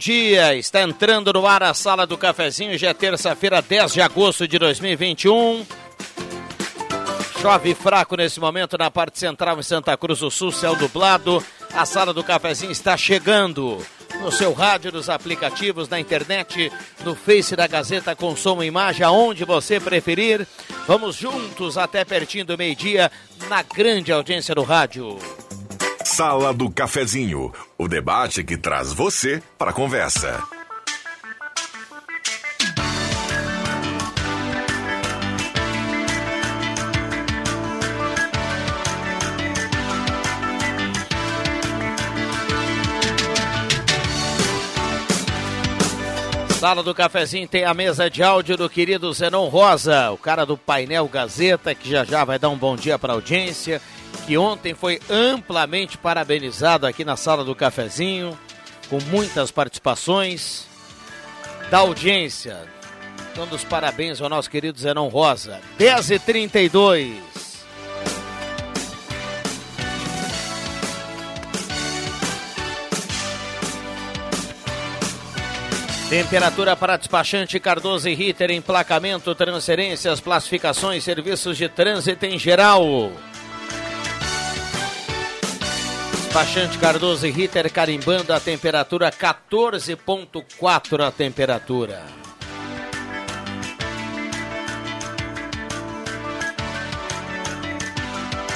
Dia. Está entrando no ar a Sala do Cafezinho. Já é terça-feira, 10 de agosto de 2021. Chove fraco nesse momento na parte central em Santa Cruz do Sul, céu dublado. A Sala do Cafezinho está chegando. No seu rádio, nos aplicativos, na internet, no Face da Gazeta e imagem, aonde você preferir. Vamos juntos até pertinho do meio-dia, na grande audiência do rádio. Sala do Cafezinho, o debate que traz você para a conversa. Sala do Cafezinho tem a mesa de áudio do querido Zenon Rosa, o cara do painel Gazeta, que já já vai dar um bom dia para a audiência que ontem foi amplamente parabenizado aqui na sala do cafezinho, com muitas participações da audiência. Dando os parabéns ao nosso querido Zenon Rosa. 10h32. Temperatura para despachante Cardoso e Ritter, emplacamento, transferências, classificações, serviços de trânsito em geral. Despachante Cardoso e Ritter carimbando a temperatura 14.4 a temperatura.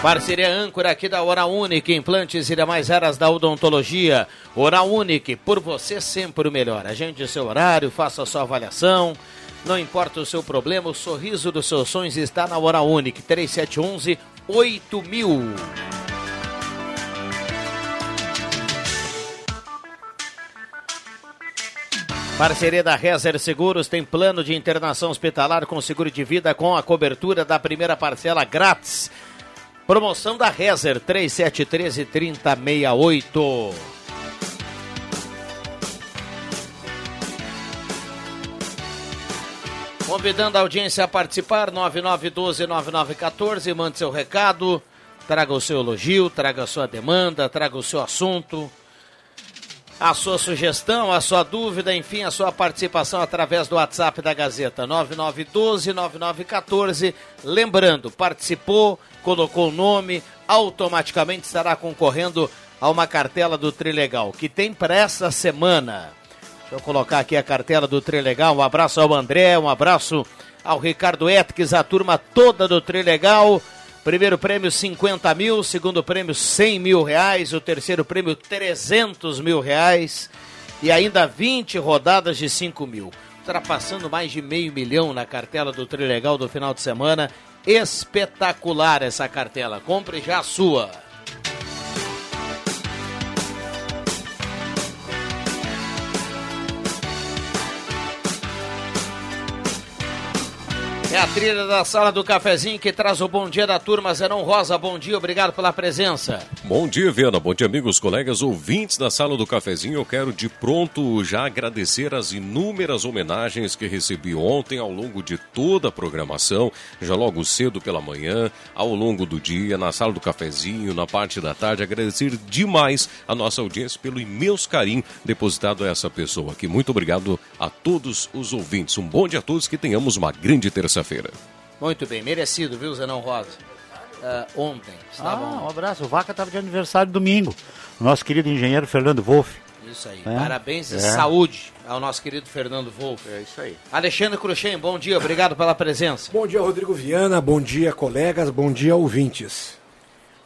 Parceria âncora aqui da Hora Única, implantes e demais áreas da odontologia. Hora Única, por você sempre o melhor. Agende seu horário, faça a sua avaliação. Não importa o seu problema, o sorriso dos seus sonhos está na Hora Única. 3711 8000. Parceria da Rezer Seguros tem plano de internação hospitalar com seguro de vida com a cobertura da primeira parcela grátis. Promoção da Rezer 3713 3068. Convidando a audiência a participar, 9912-9914, mande seu recado, traga o seu elogio, traga a sua demanda, traga o seu assunto a sua sugestão, a sua dúvida, enfim, a sua participação através do WhatsApp da Gazeta 9912-9914. Lembrando, participou, colocou o nome, automaticamente estará concorrendo a uma cartela do Trilegal, que tem para essa semana. Deixa eu colocar aqui a cartela do Trilegal. Um abraço ao André, um abraço ao Ricardo Etques, a turma toda do Trilegal. Primeiro prêmio 50 mil, segundo prêmio 100 mil reais, o terceiro prêmio 300 mil reais e ainda 20 rodadas de 5 mil. Ultrapassando mais de meio milhão na cartela do Trilegal do final de semana. Espetacular essa cartela. Compre já a sua. É a trilha da sala do cafezinho que traz o bom dia da turma Zerão Rosa. Bom dia, obrigado pela presença. Bom dia, Viana. Bom dia, amigos, colegas, ouvintes da sala do cafezinho. Eu quero de pronto já agradecer as inúmeras homenagens que recebi ontem ao longo de toda a programação, já logo cedo pela manhã, ao longo do dia, na sala do cafezinho, na parte da tarde. Agradecer demais a nossa audiência pelo imenso carinho depositado a essa pessoa aqui. Muito obrigado a todos os ouvintes. Um bom dia a todos, que tenhamos uma grande terça feira Muito bem, merecido, viu, Zenão Rosa? Uh, ontem, ah, Um abraço. O Vaca estava de aniversário domingo. O nosso querido engenheiro Fernando Wolff. Isso aí. É? Parabéns e é. saúde ao nosso querido Fernando Wolff. É isso aí. Alexandre Cruxem, bom dia, obrigado pela presença. Bom dia, Rodrigo Viana, bom dia, colegas, bom dia, ouvintes.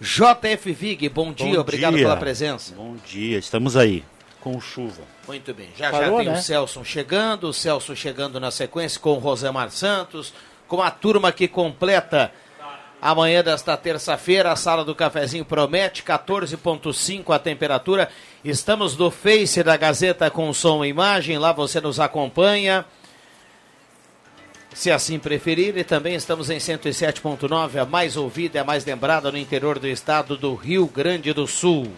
JF Vig, bom dia, bom obrigado dia. pela presença. Bom dia, estamos aí, com chuva. Muito bem, já Parou, já tem né? o Celso chegando, o Celso chegando na sequência com o Rosemar Santos, com a turma que completa Amanhã desta terça-feira, a sala do cafezinho promete 14.5 a temperatura. Estamos no Face da Gazeta com som e imagem, lá você nos acompanha. Se assim preferir, e também estamos em 107.9, a mais ouvida e a mais lembrada no interior do estado do Rio Grande do Sul.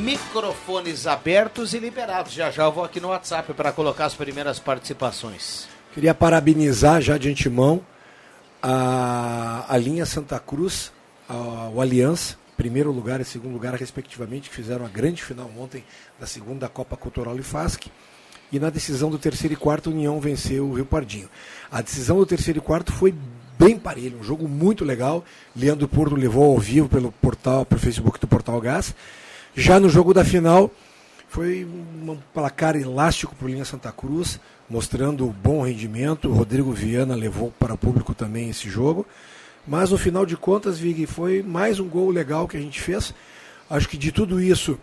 Microfones abertos e liberados. Já já eu vou aqui no WhatsApp para colocar as primeiras participações. Queria parabenizar já de antemão a, a linha Santa Cruz, a, o Aliança, primeiro lugar e segundo lugar, respectivamente, que fizeram a grande final ontem da segunda Copa Cultural IFASC. E na decisão do terceiro e quarto, União venceu o Rio Pardinho. A decisão do terceiro e quarto foi bem parelho, um jogo muito legal. Leandro Porto levou ao vivo pelo portal, pelo Facebook do Portal Gás. Já no jogo da final, foi um placar elástico para o Linha Santa Cruz mostrando bom rendimento. O Rodrigo Viana levou para o público também esse jogo. Mas no final de contas, Vig, foi mais um gol legal que a gente fez. Acho que de tudo isso,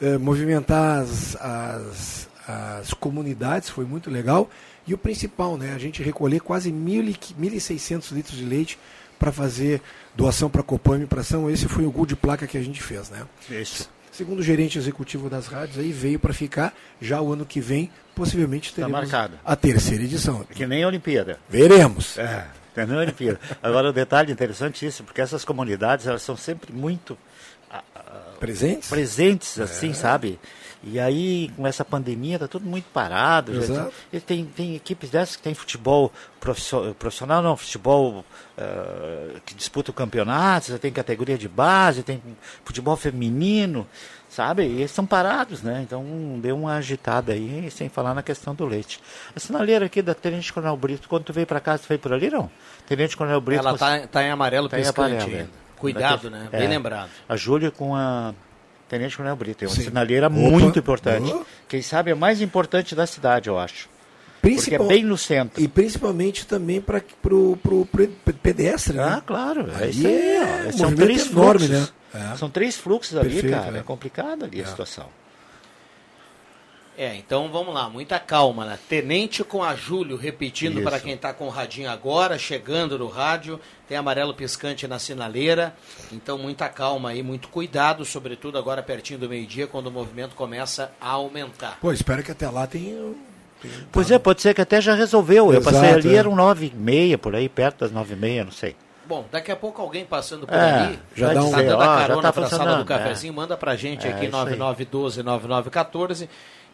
eh, movimentar as, as, as, comunidades foi muito legal. E o principal, né, a gente recolher quase 1.600 litros de leite para fazer doação para a Copame para São. Esse foi o gol de placa que a gente fez. Né? Isso. Segundo o gerente executivo das rádios, aí veio para ficar. Já o ano que vem, possivelmente tá teremos tá a terceira edição. Que nem a Olimpíada. Veremos. É, que nem a Olimpíada. Agora, o um detalhe interessantíssimo, porque essas comunidades, elas são sempre muito... presentes? Presentes, assim, é. sabe? E aí, com essa pandemia, está tudo muito parado. Exato. Já, tem, tem equipes dessas que tem futebol profissional, não, futebol uh, que disputa o campeonato, tem categoria de base, tem futebol feminino, sabe? E eles estão parados, né? Então deu uma agitada aí, sem falar na questão do leite. A sinaleira aqui da Tenente Coronel Brito, quando tu veio para casa, tu veio por ali, não? Tenente Coronel Brito... Ela está tá em amarelo tá piscante. Em amarelo, Cuidado, né? Bem é, lembrado. A Júlia com a Tenente Coronel Brito. É uma Sim. sinaleira Opa. muito importante. Opa. Quem sabe é a mais importante da cidade, eu acho. Principal... Porque é bem no centro. E principalmente também para o pedestre, né? Ah, claro. É aí. É, São três enorme, fluxos. né? É. São três fluxos ali, Perfeito, cara. É, é complicado ali a é. situação. É, então vamos lá, muita calma, né? Tenente com a Júlio, repetindo para quem está com o radinho agora, chegando no rádio, tem amarelo piscante na sinaleira, então muita calma aí, muito cuidado, sobretudo agora pertinho do meio-dia, quando o movimento começa a aumentar. Pô, espero que até lá tenha... pois é, pode ser que até já resolveu, Exato, eu passei ali, é. eram nove e meia, por aí, perto das nove e meia, não sei. Bom, daqui a pouco alguém passando por é, ali, já dá um... tá dando a carona tá para a sala do cafezinho, é. manda para gente é, aqui, 9912-9914,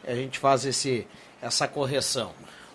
a gente faz esse, essa correção.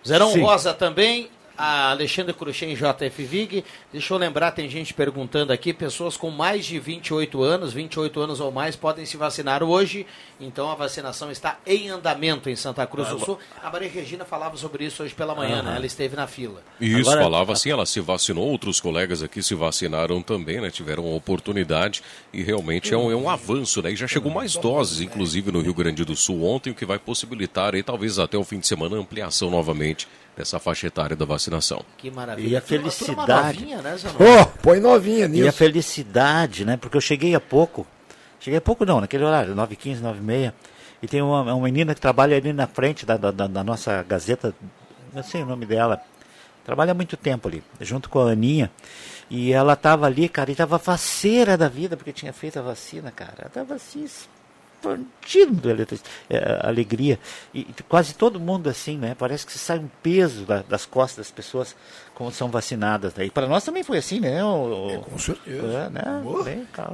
Zerão Sim. Rosa também, a Alexandre Cruxem JF Vig. Deixa eu lembrar, tem gente perguntando aqui, pessoas com mais de 28 anos, 28 anos ou mais, podem se vacinar hoje. Então a vacinação está em andamento em Santa Cruz do Sul. A Maria Regina falava sobre isso hoje pela manhã, né? Ela esteve na fila. Isso, Agora, falava assim, ela se vacinou, outros colegas aqui se vacinaram também, né? Tiveram oportunidade e realmente é um, é um avanço, né? E já chegou mais doses, inclusive no Rio Grande do Sul ontem, o que vai possibilitar aí talvez até o fim de semana ampliação novamente dessa faixa etária da vacinação. Que maravilha. E a felicidade. Novinha, né, oh, põe novinha nisso. E a felicidade, né? Porque eu cheguei há pouco. Cheguei há pouco não, naquele horário, 9h15, 9h30. E tem uma, uma menina que trabalha ali na frente da, da, da nossa Gazeta, não sei o nome dela. Trabalha há muito tempo ali, junto com a Aninha. E ela estava ali, cara, e estava faceira da vida, porque tinha feito a vacina, cara. Ela estava assim, expandindo a é, alegria. E quase todo mundo assim, né? Parece que sai um peso da, das costas das pessoas quando são vacinadas. Né? E para nós também foi assim, né? O, é, com certeza. É, né?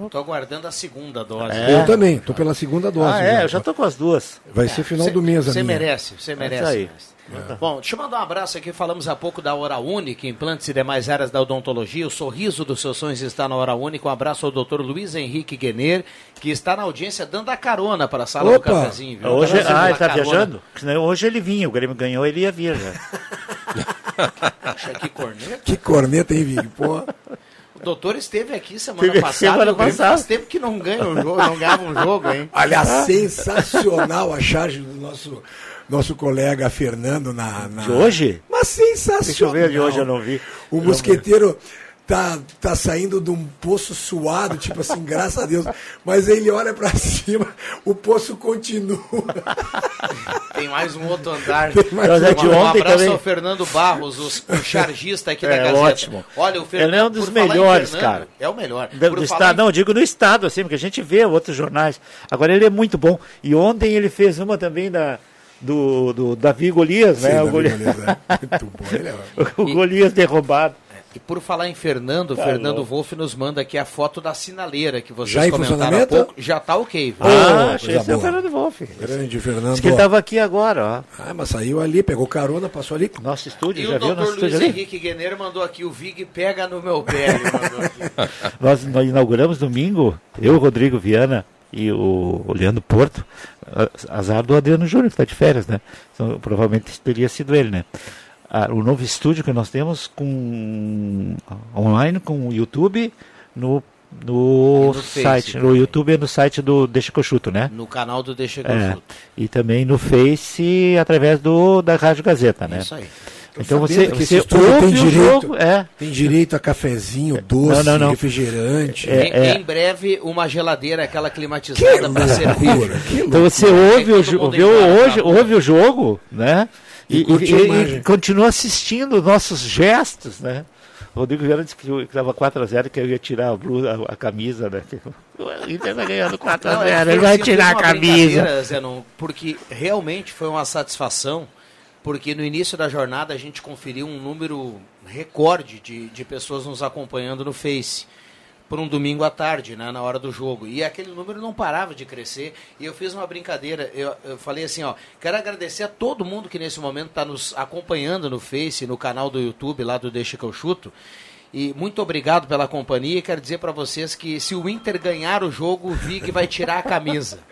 Estou aguardando a segunda dose. É. Eu também, estou pela segunda dose. Ah, é, eu já estou com as duas. Vai ser final cê, do mês, Você merece, você merece. É isso aí. É. Bom, deixa eu mandar um abraço aqui. Falamos há pouco da Hora Única, implantes e demais áreas da odontologia. O sorriso dos seus sonhos está na Hora Única. Um abraço ao doutor Luiz Henrique Guener, que está na audiência dando a carona para a sala Opa. do cafezinho. Viu? Hoje, ah, ele está viajando? Hoje ele vinha, o Grêmio ganhou, ele ia vir já. que corneta. Que corneta, hein, Vig? Pô. O doutor esteve aqui semana Teve passada. semana passada. Faz tempo que não ganha um jogo, não ganhava um jogo, hein? Aliás, sensacional a charge do nosso, nosso colega Fernando na, na- De hoje? Mas sensacional. Deixa eu ver de hoje, eu não vi. O Eu mosqueteiro tá, tá saindo de um poço suado, tipo assim, graças a Deus. Mas ele olha pra cima, o poço continua. Tem mais um outro andar. Mas é de um ontem abraço também. ao Fernando Barros, os- o chargista aqui da É, Gazeta. ótimo. Olha, o Fernando, Ele é um dos melhores, Fernando, cara. É o melhor. Do, do estado, em- não, eu digo no estado, assim, porque a gente vê outros jornais. Agora ele é muito bom. E ontem ele fez uma também da, do, do Davi Golias, né? Sim, o, Davi Golias, Golias, né? Muito bom. Ele é... o Golias derrubado. E por falar em Fernando, Tá Fernando louco. Wolff nos manda aqui a foto da sinaleira que vocês Já comentaram há pouco. Já tá ok. viu? Ah, coisa achei esse é o. Fernando Wolff. Grande Fernando. Diz que ele estava aqui agora, ó. Ah, mas saiu ali, pegou carona, passou ali. Nosso estúdio, E já o viu nosso doutor Luiz? Henrique Guener mandou aqui, o Vig pega no meu pé. Nós, nós inauguramos domingo, eu, o Rodrigo Viana e o, o Leandro Porto, azar do Adriano Júnior, que está de férias, né? Então, provavelmente teria sido ele, né? Ah, o novo estúdio que nós temos com online, com o YouTube, no, no, no site. No. YouTube e no site do Deixa que eu chuto, né? No canal do Deixa eu É, e também no Face através do, da Rádio Gazeta, né? Isso aí. Então você, você ouve tem o direito. jogo, é, Tem direito a cafezinho, doce, Não, não, não. refrigerante. É, em, é. em breve, uma geladeira, aquela climatizada para servir. Então você ouve o, todo jo- mundo vê embora, o- hoje, tá? ouve o jogo, né? E E, e- e- continua assistindo nossos gestos, né? O Rodrigo Vieira disse que estava 4x0 que eu ia tirar a, blusa, a, a camisa, né? O Inter vai ganhando 4x0, Não, é ele vai tirar a camisa. porque realmente foi uma satisfação, porque no início da jornada a gente conferiu um número recorde de, de pessoas nos acompanhando no Face. Por um domingo à tarde, né, na hora do jogo. E aquele número não parava de crescer. E eu fiz uma brincadeira. Eu, eu falei assim: ó, quero agradecer a todo mundo que nesse momento está nos acompanhando no Face, no canal do YouTube lá do Deixa que eu chuto. E muito obrigado pela companhia. E quero dizer para vocês que se o Inter ganhar o jogo, o Vig vai tirar a camisa.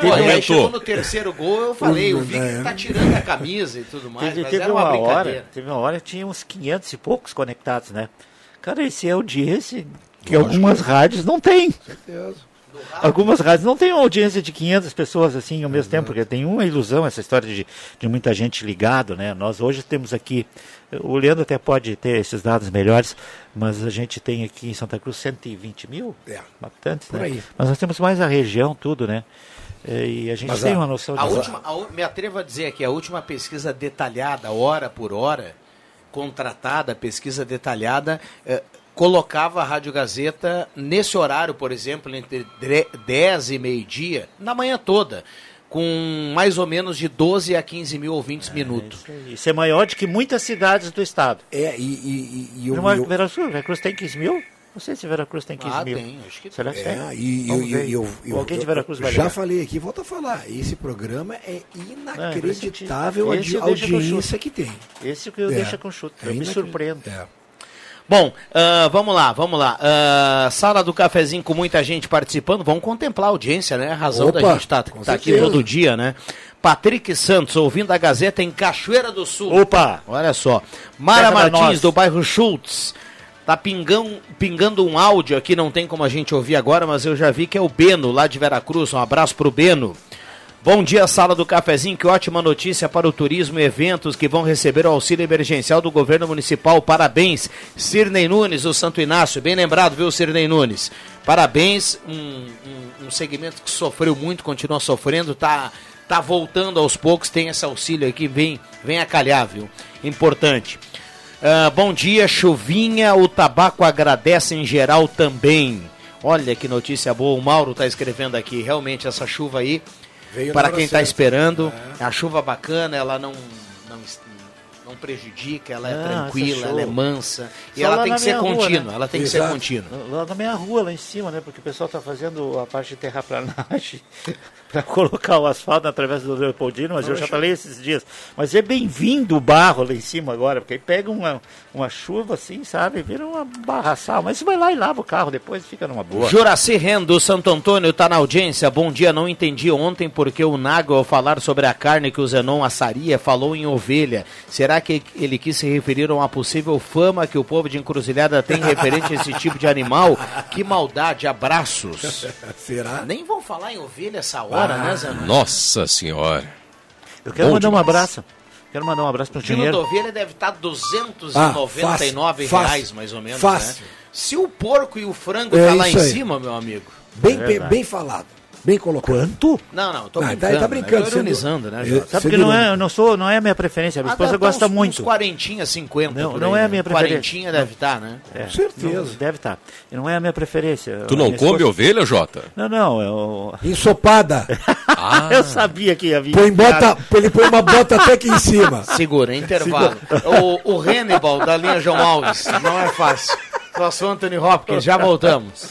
Pô, aí chegou no terceiro gol, eu falei, o Vig É. tá tirando a camisa e tudo mais, Teve, mas teve era uma, uma brincadeira. hora, teve uma hora que tinha uns 500 e poucos conectados, né? Cara, esse é audiência que algumas rádios não têm. Algumas rádios não têm uma audiência de 500 pessoas assim ao mesmo tempo, porque tem uma ilusão essa história de, de muita gente ligado, né? Nós hoje temos aqui, o Leandro até pode ter esses dados melhores, mas a gente tem aqui em Santa Cruz 120 mil É, habitantes, por né? aí. Mas nós temos mais a região, tudo, né? É, E a gente Mas tem a- uma noção A de... última, a me atrevo a dizer aqui, a última pesquisa detalhada, hora por hora, contratada, pesquisa detalhada, eh, colocava a Rádio Gazeta nesse horário, por exemplo, entre dre- 10 e meio-dia, na manhã toda, com mais ou menos de 12 a 15 mil ouvintes minuto. Isso é maior do que muitas cidades do estado. É, e, e, e, e eu, Veracruz, Veracruz tem 15 mil? Não sei se Veracruz tem 15 Ah, mil. tem, acho que Será que tem? É, e eu, eu, eu, Alguém de Veracruz vai já ligar. falei aqui, volto a falar. Esse programa é inacreditável Esse a audiência que tem. Esse que eu É. deixo com chute. É Eu me inacredi- surpreendo. É. Bom, ah, vamos lá, vamos lá. Ah, sala do cafezinho com muita gente participando. Vamos contemplar a audiência, né? A razão Opa, da gente estar com tá aqui todo dia, né? Patrick Santos, ouvindo a Gazeta em Cachoeira do Sul. Opa! Olha só. Mara da Martins, do bairro Schultz. Tá pingando, pingando um áudio aqui, não tem como a gente ouvir agora, mas eu já vi que é o Beno, lá de Veracruz. Um abraço pro Beno. Bom dia, sala do cafezinho. Que ótima notícia para o turismo e eventos que vão receber o auxílio emergencial do governo municipal. Parabéns, Sirnei Nunes, o Santo Inácio. Bem lembrado, viu, Sirnei Nunes? Parabéns, um, um, um segmento que sofreu muito, continua sofrendo, tá, tá voltando aos poucos. Tem esse auxílio aqui, vem, vem a calhar, viu? Importante. Ah, bom dia, chuvinha. O tabaco agradece em geral também. Olha que notícia boa. O Mauro está escrevendo aqui. Realmente, essa chuva aí, Veio para quem está esperando, é a chuva bacana. Ela não, não, não prejudica, ela é Ah, tranquila, essa é ela é mansa. E Só ela tem que ser rua, contínua. né? Ela tem que ser Exato. contínua. Lá na minha rua, lá em cima, né? Porque o pessoal está fazendo a parte de terraplanagem para colocar o asfalto através do Leopoldino, mas eu já falei esses dias. Mas é bem-vindo o barro lá em cima agora, porque aí pega uma, uma chuva assim, sabe? Vira uma barraçal. Mas você vai lá e lava o carro depois fica numa boa. Juraci Rendo, Santo Antônio, está na audiência. Bom dia, não entendi ontem porque o Nago, ao falar sobre a carne que o Zenon assaria, falou em ovelha. Será que ele quis se referir a uma possível fama que o povo de Encruzilhada tem referente a esse tipo de animal? Que maldade, abraços. Será? Nem vão falar em ovelha essa hora, né, Zanon? Nossa senhora. Eu quero Bom mandar um demais. abraço. Quero mandar um abraço pro O dinheiro. ovelha deve estar Ah, 299 fácil, reais, fácil, mais ou menos, fácil. né? Se o porco e o frango É tá lá em aí. cima, meu amigo. Bem, É bem, bem falado. Bem colocado. Quanto? Não, não, tô Ah, tá- brincando. tá brincando, né? Ironizando, né, É, Jota? Sabe Você que não é, não sou, não é a minha preferência. A minha Ah, esposa tá gosta uns, muito. Uns 40, 50. Não, por não aí, é a né? minha preferência. Quarentinha deve estar, né? É, Com certeza. não- deve estar. E Não é a minha preferência. Tu não come esposa- ovelha, Jota? Não, não. Eu, Ensopada. Ah, eu sabia que ia vir. Põe bota, ele põe uma bota até aqui em cima. Segura, intervalo. O, o Hannibal da linha João Alves. Não é fácil. Nosso Anthony Hopkins, já voltamos.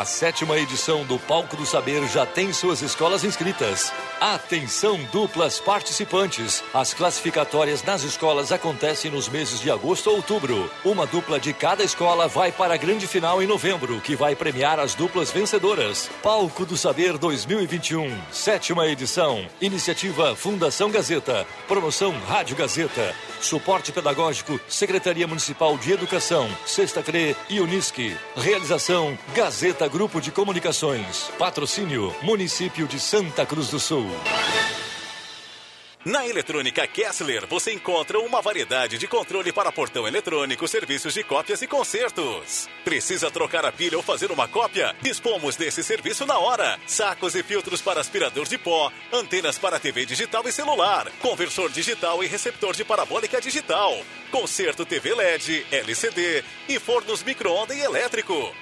A sétima edição do Palco do Saber já tem suas escolas inscritas. Atenção, duplas participantes! As classificatórias nas escolas acontecem nos meses de agosto a outubro. Uma dupla de cada escola vai para a grande final em novembro, que vai premiar as duplas vencedoras. Palco do Saber 2021, sétima edição. Iniciativa Fundação Gazeta. Promoção Rádio Gazeta. Suporte pedagógico, Secretaria Municipal de Educação, Sexta CRE e Unisque. Realização Gazeta Grupo de Comunicações. Patrocínio Município de Santa Cruz do Sul. Na Eletrônica Kessler, você encontra uma variedade de controle para portão eletrônico, serviços de cópias e consertos. Precisa trocar a pilha ou fazer uma cópia? Dispomos desse serviço na hora. Sacos e filtros para aspirador de pó, antenas para TV digital e celular, conversor digital e receptor de parabólica digital, conserto TV LED, LCD e fornos micro-ondas e elétrico.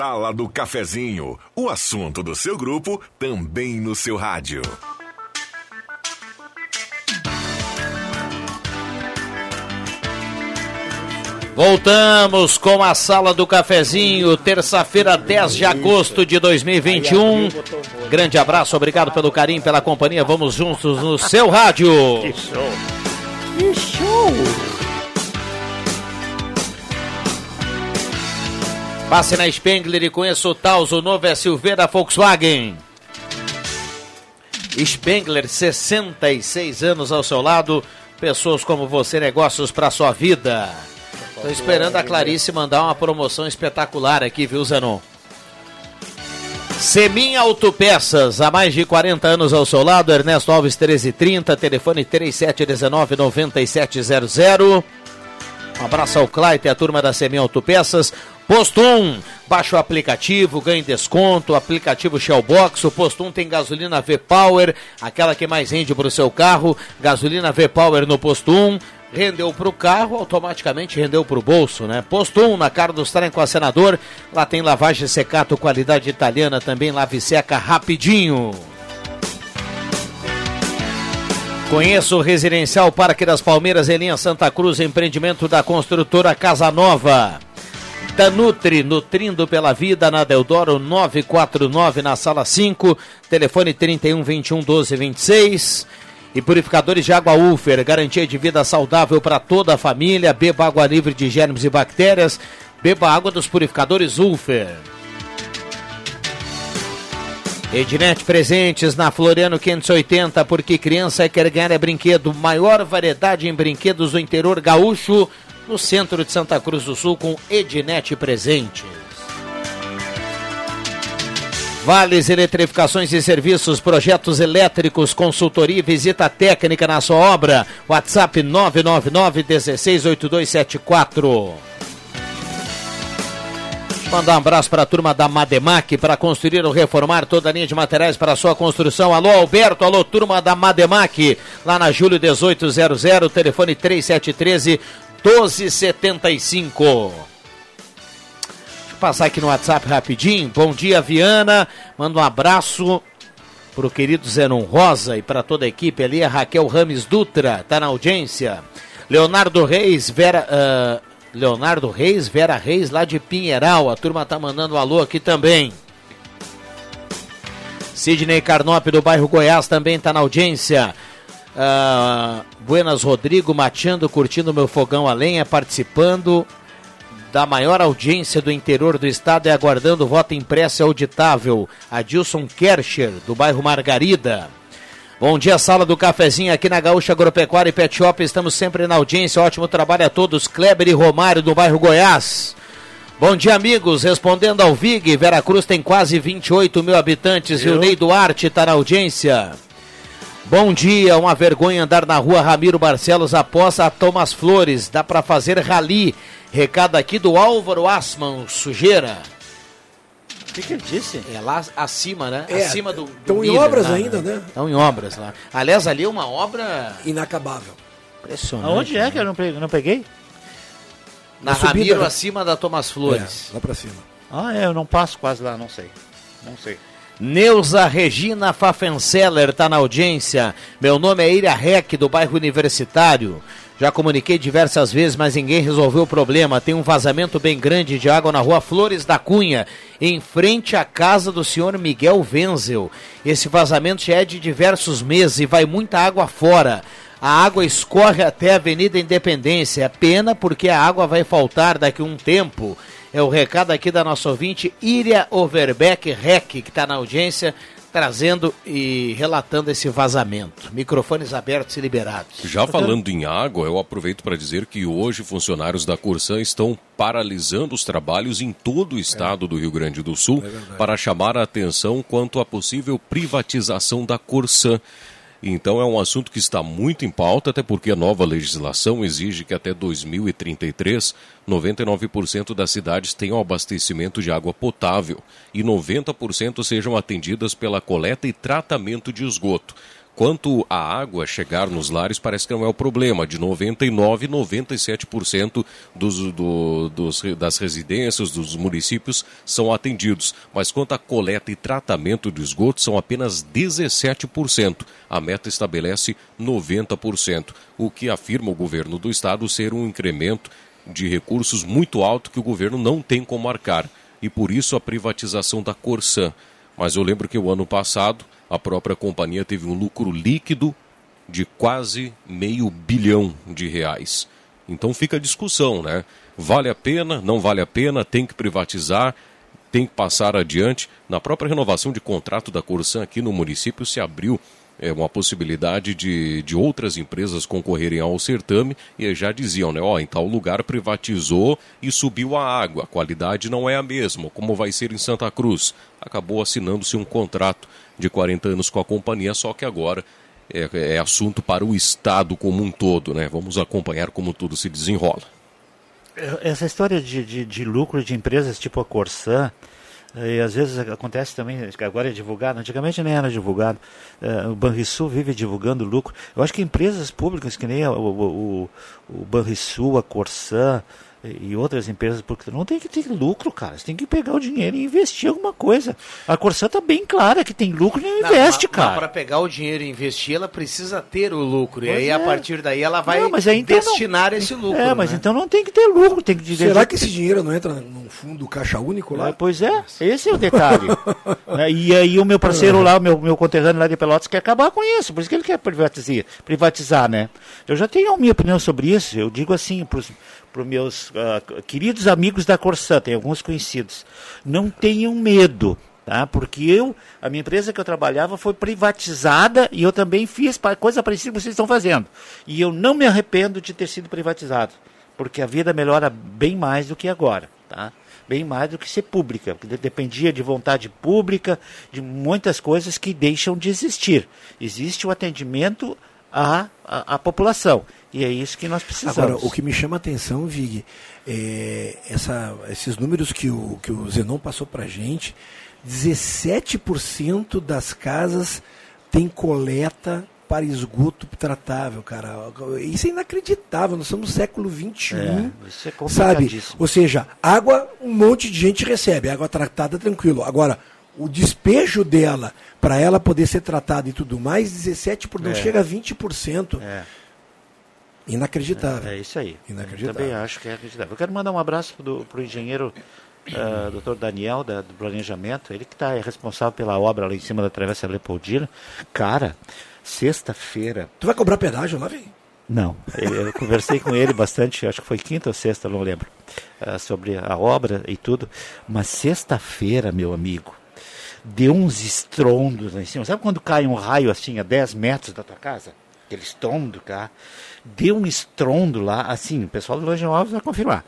Sala do Cafezinho, o assunto do seu grupo também no seu rádio. Voltamos com a Sala do Cafezinho, terça-feira, 10 de agosto de 2021. Grande abraço, obrigado pelo carinho, pela companhia. Vamos juntos no seu rádio. Que show. Que show. Passe na Spengler e conheça o Taos, o novo SUV da Volkswagen. Spengler, 66 anos ao seu lado. Pessoas como você, negócios para sua vida. Tô esperando a Clarice mandar uma promoção espetacular aqui, viu, Zanon? Semin Autopeças, há mais de 40 anos ao seu lado, Ernesto Alves 1330, telefone 3719-9700. Um abraço ao Claite e a turma da Semin Autopeças. Posto 1, baixa o aplicativo, ganhe desconto, aplicativo Shellbox, o Posto 1 tem gasolina V-Power, aquela que mais rende para o seu carro, gasolina V-Power no Posto 1, rendeu para o carro, automaticamente rendeu para o bolso, né? Posto 1 na Carlos Trem com a Senador, lá tem lavagem secato, qualidade italiana, também lave seca rapidinho. Conheça o Residencial Parque das Palmeiras em linha Santa Cruz, empreendimento da construtora Casa Nova. Da Nutri, nutrindo pela vida na Deodoro 949 na sala 5, telefone 31 21 12 26. E purificadores de água Ufer, garantia de vida saudável para toda a família. Beba água livre de germes e bactérias. Beba água dos purificadores Ufer. Ednet Presentes na Floriano 580, porque criança quer ganhar é brinquedo. Maior variedade em brinquedos do interior gaúcho, no centro de Santa Cruz do Sul, com Ednet Presentes. Vales Eletrificações e Serviços, projetos elétricos, consultoria e visita técnica na sua obra. WhatsApp 999 168274. Mandar um abraço para a turma da Mademac para construir ou reformar toda a linha de materiais para sua construção. Alô, Alberto, alô, turma da Mademac, lá na Júlio 1800, telefone 3713 1275. Deixa eu passar aqui no WhatsApp rapidinho. Bom dia, Viana. Manda um abraço pro querido Zenon Rosa e para toda a equipe ali. A Raquel Rames Dutra tá na audiência. Leonardo Reis, Vera. Uh, Leonardo Reis, Vera Reis, lá de Pinheiral. A turma tá mandando um alô aqui também. Sidney Carnop, do bairro Goiás, também está na audiência. Uh, Buenas Rodrigo, mateando, curtindo meu fogão a lenha, participando da maior audiência do interior do estado e aguardando voto impresso e auditável. Adilson Kercher, do bairro Margarida. Bom dia, sala do cafezinho aqui na Gaúcha Agropecuária e Pet Shop. Estamos sempre na audiência. Ótimo trabalho a todos. Kleber e Romário do bairro Goiás. Bom dia, amigos. Respondendo ao Vig, Veracruz tem quase 28 mil habitantes Eu? e o Ney Duarte está na audiência. Bom dia, uma vergonha andar na rua Ramiro Barcelos após a Thomas Flores. Dá para fazer rali. Recado aqui do Álvaro Asman, sujeira. O que, que ele disse? É lá acima, né? É, acima do. Estão em obras lá, ainda, né? Estão em obras lá. Aliás, ali é uma obra. Inacabável. Impressionante. Aonde é que eu não peguei? Não peguei? Na, Na Ramiro, subida, acima da Thomas Flores. É, lá pra cima. Ah, é, eu não passo quase lá, não sei. Não sei. Neuza Regina Pfaffenseller está na audiência. Meu nome é Ira Rec, do bairro Universitário. Já comuniquei diversas vezes, mas ninguém resolveu o problema. Tem um vazamento bem grande de água na rua Flores da Cunha, em frente à casa do senhor Miguel Wenzel. Esse vazamento já é de diversos meses e vai muita água fora. A água escorre até a Avenida Independência. É pena porque a água vai faltar daqui a um tempo. É o recado aqui da nossa ouvinte, Iria Overbeck Rec, que está na audiência trazendo e relatando esse vazamento. Microfones abertos e liberados. Já falando em água, eu aproveito para dizer que hoje funcionários da Corsã estão paralisando os trabalhos em todo o estado é. do Rio Grande do Sul é para chamar a atenção quanto à possível privatização da Corsã. Então é um assunto que está muito em pauta, até porque a nova legislação exige que até 2033 99% das cidades tenham abastecimento de água potável e 90% sejam atendidas pela coleta e tratamento de esgoto. Quanto à água chegar nos lares, parece que não é o problema. De 99%, 97% dos, do, dos, das residências, dos municípios são atendidos. Mas quanto à coleta e tratamento de esgoto, são apenas 17%. A meta estabelece 90%, o que afirma o governo do estado ser um incremento de recursos muito alto que o governo não tem como arcar. E por isso a privatização da Corsã. Mas eu lembro que o ano passado a própria companhia teve um lucro líquido de quase meio bilhão de reais. Então fica a discussão, né? Vale a pena, não vale a pena, tem que privatizar, tem que passar adiante. Na própria renovação de contrato da Corsan aqui no município se abriu é, uma possibilidade de, de outras empresas concorrerem ao certame e já diziam, né? Ó, em tal lugar privatizou e subiu a água, a qualidade não é a mesma, como vai ser em Santa Cruz. Acabou assinando-se um contrato de 40 anos com a companhia, só que agora é, é assunto para o Estado como um todo, né? Vamos acompanhar como tudo se desenrola. Essa história de, de, de lucro de empresas tipo a Corsã, eh, e às vezes acontece também, agora é divulgado, antigamente nem era divulgado. Uh, o Banrisul vive divulgando lucro. Eu acho que empresas públicas que nem o, o, o Banrisul, a Corsã, e outras empresas, porque não tem que ter lucro, cara. Você tem que pegar o dinheiro e investir em alguma coisa. A Corsã tá bem clara que tem lucro e não investe, Não, cara. Para pegar o dinheiro e investir, ela precisa ter o lucro. e Pois aí, é. a partir daí, ela vai Não, mas aí, então, não- destinar esse lucro. É, mas né? então não tem que ter lucro, tem que Será que esse dinheiro não entra num fundo caixa único lá? É, pois é, esse é o detalhe. Né, e aí o meu parceiro lá, o meu, meu conterrâneo lá de Pelotas, quer acabar com isso, por isso que ele quer privatizar, privatizar né? Eu já tenho a minha opinião sobre isso, eu digo assim para os meus ah, queridos amigos da Corsã, tem alguns conhecidos, não tenham medo, tá? Porque eu, a minha empresa que eu trabalhava foi privatizada e eu também fiz coisa parecida que vocês estão fazendo. E eu não me arrependo de ter sido privatizado, porque a vida melhora bem mais do que agora, tá? Bem mais do que ser pública, porque de- dependia de vontade pública, de muitas coisas que deixam de existir. Existe o atendimento à, à, à população. E é isso que nós precisamos. Agora, o que me chama a atenção, Vig, é essa, esses números que o, que o Zenon passou pra gente, 17% das casas tem coleta para esgoto tratável, cara. Isso é inacreditável, nós estamos no século XXI. É, isso é sabe? Ou seja, água um monte de gente recebe, água tratada tranquilo. Agora, o despejo dela, para ela poder ser tratada e tudo mais, 17%, por não É. chega a 20%. É. Inacreditável. É isso aí. Inacreditável. Eu também acho que é acreditável. Eu quero mandar um abraço para o engenheiro uh, Dr. Daniel, da- do Planejamento, ele que está responsável pela obra lá em cima da Travessa Leopoldina. Cara, sexta-feira. Tu vai cobrar pedágio lá, velho? Não, eu, conversei com ele bastante, acho que foi quinta ou sexta, não lembro, ah, sobre a obra e tudo. Mas sexta-feira, meu amigo, deu uns estrondos lá em cima. Sabe quando cai um raio assim a 10 metros da tua casa? Aquele estrondo, cara. Deu um estrondo lá, assim, o pessoal do Longe Alves vai confirmar.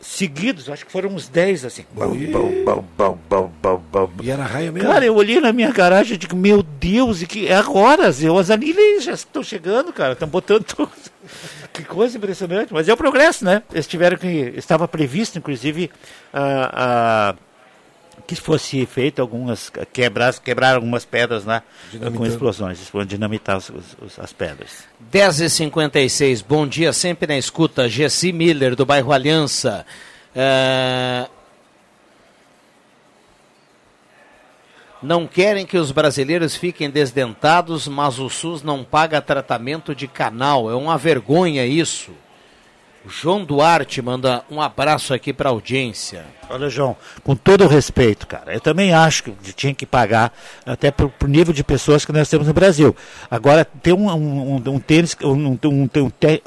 Seguidos, acho que foram uns 10 assim. Bum, bum, bum, bum, bum, bum, bum. E era raio mesmo? Cara, eu olhei na minha garagem e digo, meu Deus, e que é agora, Zé, as anilhas já estão chegando, cara, estão botando tudo. Que coisa impressionante, mas é o progresso, né? Eles tiveram que, estava previsto, inclusive, ah, ah, que fosse feito algumas, quebrar, quebrar algumas pedras lá com Dinamitando. explosões, explo- dinamitar os- os- as pedras. 10h56, bom dia, sempre na escuta. Gessi Miller, do bairro Aliança. É, Não querem que os brasileiros fiquem desdentados, mas o SUS não paga tratamento de canal. É uma vergonha isso. João Duarte manda um abraço aqui para a audiência. Olha, João, com todo o respeito, cara, eu também acho que tinha que pagar até pro, pro nível de pessoas que nós temos no Brasil. Agora, tem um, um, um- tênis, um, um, um, um te-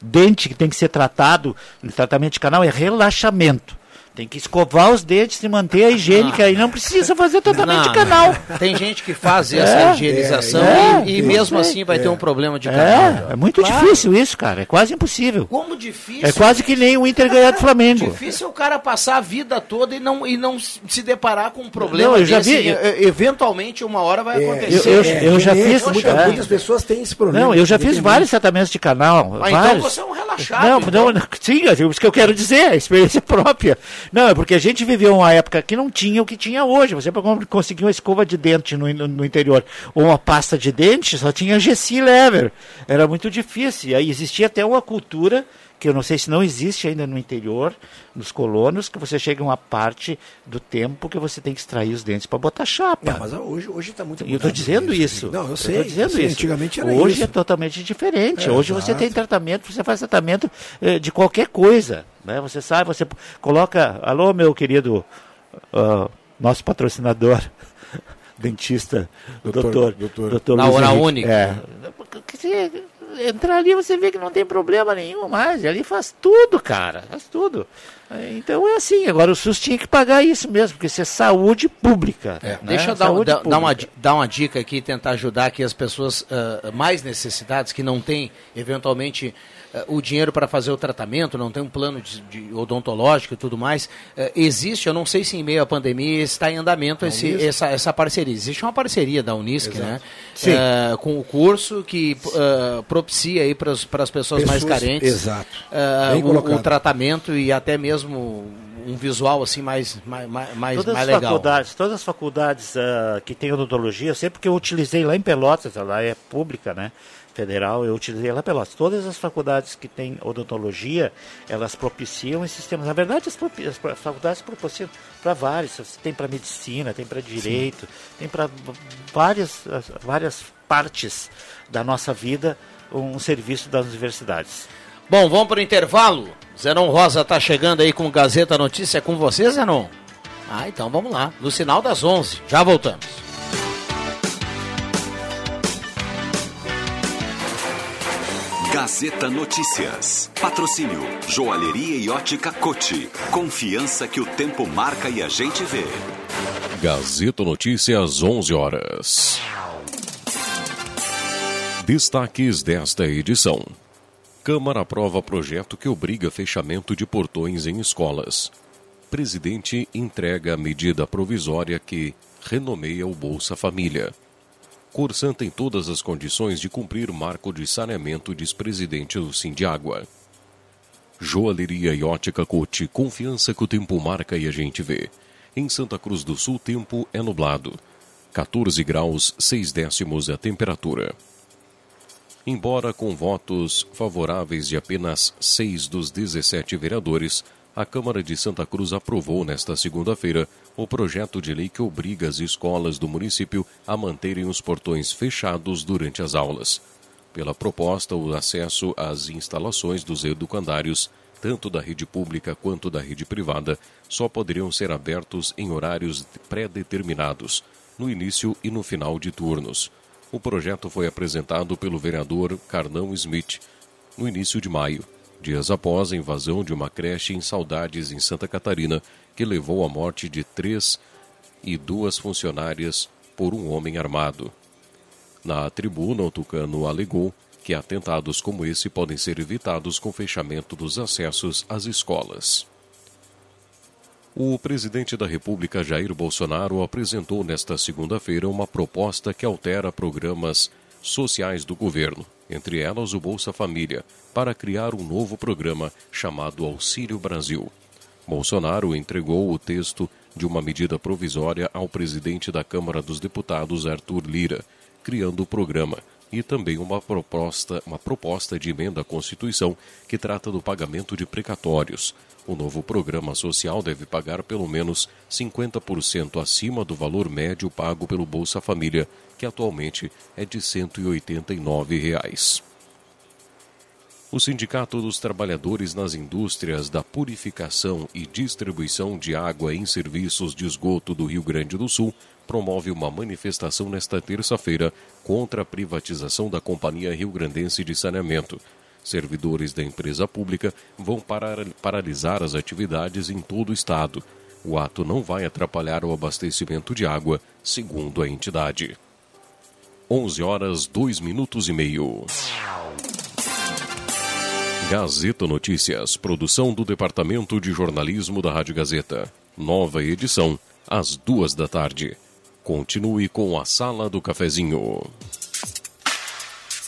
dente que tem que ser tratado, tratamento de canal é relaxamento. Tem que escovar os dentes e manter a higiênica e não precisa fazer tratamento de canal. Tem gente que faz essa É, higienização é, e, e é, mesmo é, assim vai ter um problema de canal. É, é muito Claro. difícil isso, cara. É quase impossível. Como difícil. É quase que nem o Inter ganhar do Flamengo. Difícil é o cara passar a vida toda e não, e não se deparar com um problema Não, eu já desse. vi- E, e- Eventualmente, uma hora vai É, acontecer. eu- é, eu já fiz- muita- é. muitas pessoas têm esse problema. Não, eu já fiz vários tratamentos de canal. Ah, então vários. você é um relaxado. Não, então. não, sim, é isso que eu quero dizer, a experiência própria. Não, é porque a gente viveu uma época que não tinha o que tinha hoje. Você conseguir uma escova de dente no, no, no interior ou uma pasta de dente, só tinha Gessi Lever. Era muito difícil. E aí existia até uma cultura que eu não sei se não existe ainda no interior, nos colonos, que você chega a uma parte do tempo que você tem que extrair os dentes para botar chapa. Não, mas hoje hoje está muito E eu estou dizendo isso. Não, eu sei. dizendo eu sei, isso. Antigamente era Hoje isso. é totalmente diferente. É, Hoje você exato. tem tratamento, você faz tratamento eh, de qualquer coisa. Né? Você sai, você coloca. Alô, meu querido ah, nosso patrocinador, dentista, Doutor- doutor, doutor. doutor Na Luiz hora Henrique. única. É. Entrar ali, você vê que não tem problema nenhum mais. Ali faz tudo, cara. Faz tudo. Então é assim. Agora o SUS tinha que pagar isso mesmo, porque isso é saúde pública. né? Deixa eu dar, dar- dar uma, dar uma dica aqui tentar ajudar aqui as pessoas ah, mais necessitadas, que não têm, eventualmente, ah, o dinheiro para fazer o tratamento, não tem um plano de, de odontológico e tudo mais. Ah, existe, eu não sei se em meio à pandemia está em andamento esse, essa, essa parceria. Existe uma parceria da Unisc, né? Sim. Ah, com o curso que propicia aí para as pessoas mais Pessoas- carentes exato. ah, Bem o, o tratamento e até mesmo um visual assim mais, mais, mais, todas mais as legal. Faculdades, todas as faculdades uh, que têm odontologia, sempre que eu utilizei lá em Pelotas, ela é pública, né? Federal, eu utilizei lá em Pelotas. Todas as faculdades que têm odontologia, elas propiciam esses sistemas. Na verdade, as, as faculdades propiciam para vários. Tem para medicina, tem para direito, Sim. tem para várias, várias partes da nossa vida um serviço das universidades. Bom, vamos para o intervalo. Zenon Rosa está chegando aí com Gazeta Notícia com você, Zenon? Ah, então vamos lá. No sinal das 11. Já voltamos. Gazeta Notícias. Patrocínio Joalheria e Ótica Cote. Confiança que o tempo marca e a gente vê. Gazeta Notícias, 11 horas. Destaques desta edição. Câmara aprova projeto que obriga fechamento de portões em escolas. Presidente entrega a medida provisória que renomeia o Bolsa Família. Corsan tem todas as condições de cumprir marco de saneamento, diz presidente do Sindiágua. Joalheria e ótica Cote, confiança que o tempo marca e a gente vê. Em Santa Cruz do Sul, tempo é nublado. 14 graus, 6 décimos a temperatura. Embora com votos favoráveis de apenas seis dos 17 vereadores, a Câmara de Santa Cruz aprovou nesta segunda-feira o projeto de lei que obriga as escolas do município a manterem os portões fechados durante as aulas. Pela proposta, o acesso às instalações dos educandários, tanto da rede pública quanto da rede privada, só poderiam ser abertos em horários pré-determinados, no início e no final de turnos. O projeto foi apresentado pelo vereador Carnão Smith no início de maio, dias após a invasão de uma creche em Saudades, em Santa Catarina, que levou à morte de três e duas funcionárias por um homem armado. Na tribuna, o Tucano alegou que atentados como esse podem ser evitados com fechamento dos acessos às escolas. O presidente da República Jair Bolsonaro apresentou nesta segunda-feira uma proposta que altera programas sociais do governo, entre elas o Bolsa Família, para criar um novo programa chamado Auxílio Brasil. Bolsonaro entregou o texto de uma medida provisória ao presidente da Câmara dos Deputados, Arthur Lira, criando o programa, e também uma proposta, uma proposta de emenda à Constituição que trata do pagamento de precatórios, o novo programa social deve pagar pelo menos 50% acima do valor médio pago pelo Bolsa Família, que atualmente é de 189 reais. O Sindicato dos Trabalhadores nas Indústrias da Purificação e Distribuição de Água em Serviços de Esgoto do Rio Grande do Sul promove uma manifestação nesta terça-feira contra a privatização da Companhia Rio Grandense de Saneamento Servidores da empresa pública vão parar, paralisar as atividades em todo o estado. O ato não vai atrapalhar o abastecimento de água, segundo a entidade. 11 horas 2 minutos e meio. Gazeta Notícias, produção do Departamento de Jornalismo da Rádio Gazeta. Nova edição, às duas da tarde. Continue com a Sala do Cafezinho.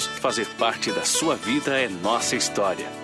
fazer parte da sua vida é nossa história.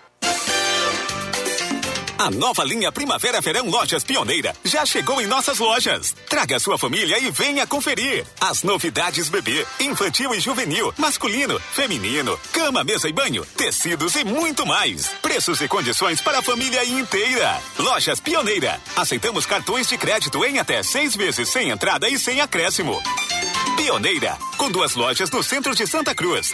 A nova linha Primavera Verão Lojas Pioneira já chegou em nossas lojas. Traga sua família e venha conferir. As novidades bebê, infantil e juvenil, masculino, feminino, cama, mesa e banho, tecidos e muito mais. Preços e condições para a família inteira. Lojas Pioneira. Aceitamos cartões de crédito em até seis vezes sem entrada e sem acréscimo. Pioneira, com duas lojas no centro de Santa Cruz.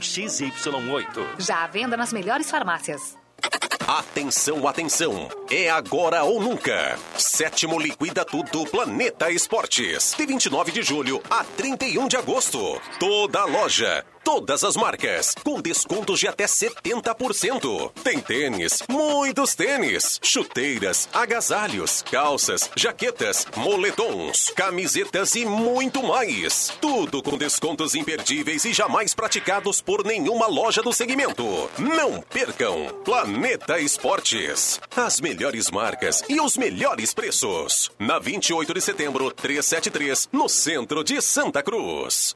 XY8. Já à venda nas melhores farmácias. Atenção, atenção! É agora ou nunca. Sétimo Liquida Tudo Planeta Esportes. De 29 de julho a 31 de agosto. Toda a loja. Todas as marcas, com descontos de até 70%. Tem tênis, muitos tênis, chuteiras, agasalhos, calças, jaquetas, moletons, camisetas e muito mais. Tudo com descontos imperdíveis e jamais praticados por nenhuma loja do segmento. Não percam! Planeta Esportes. As melhores marcas e os melhores preços. Na 28 de setembro, 373, no centro de Santa Cruz.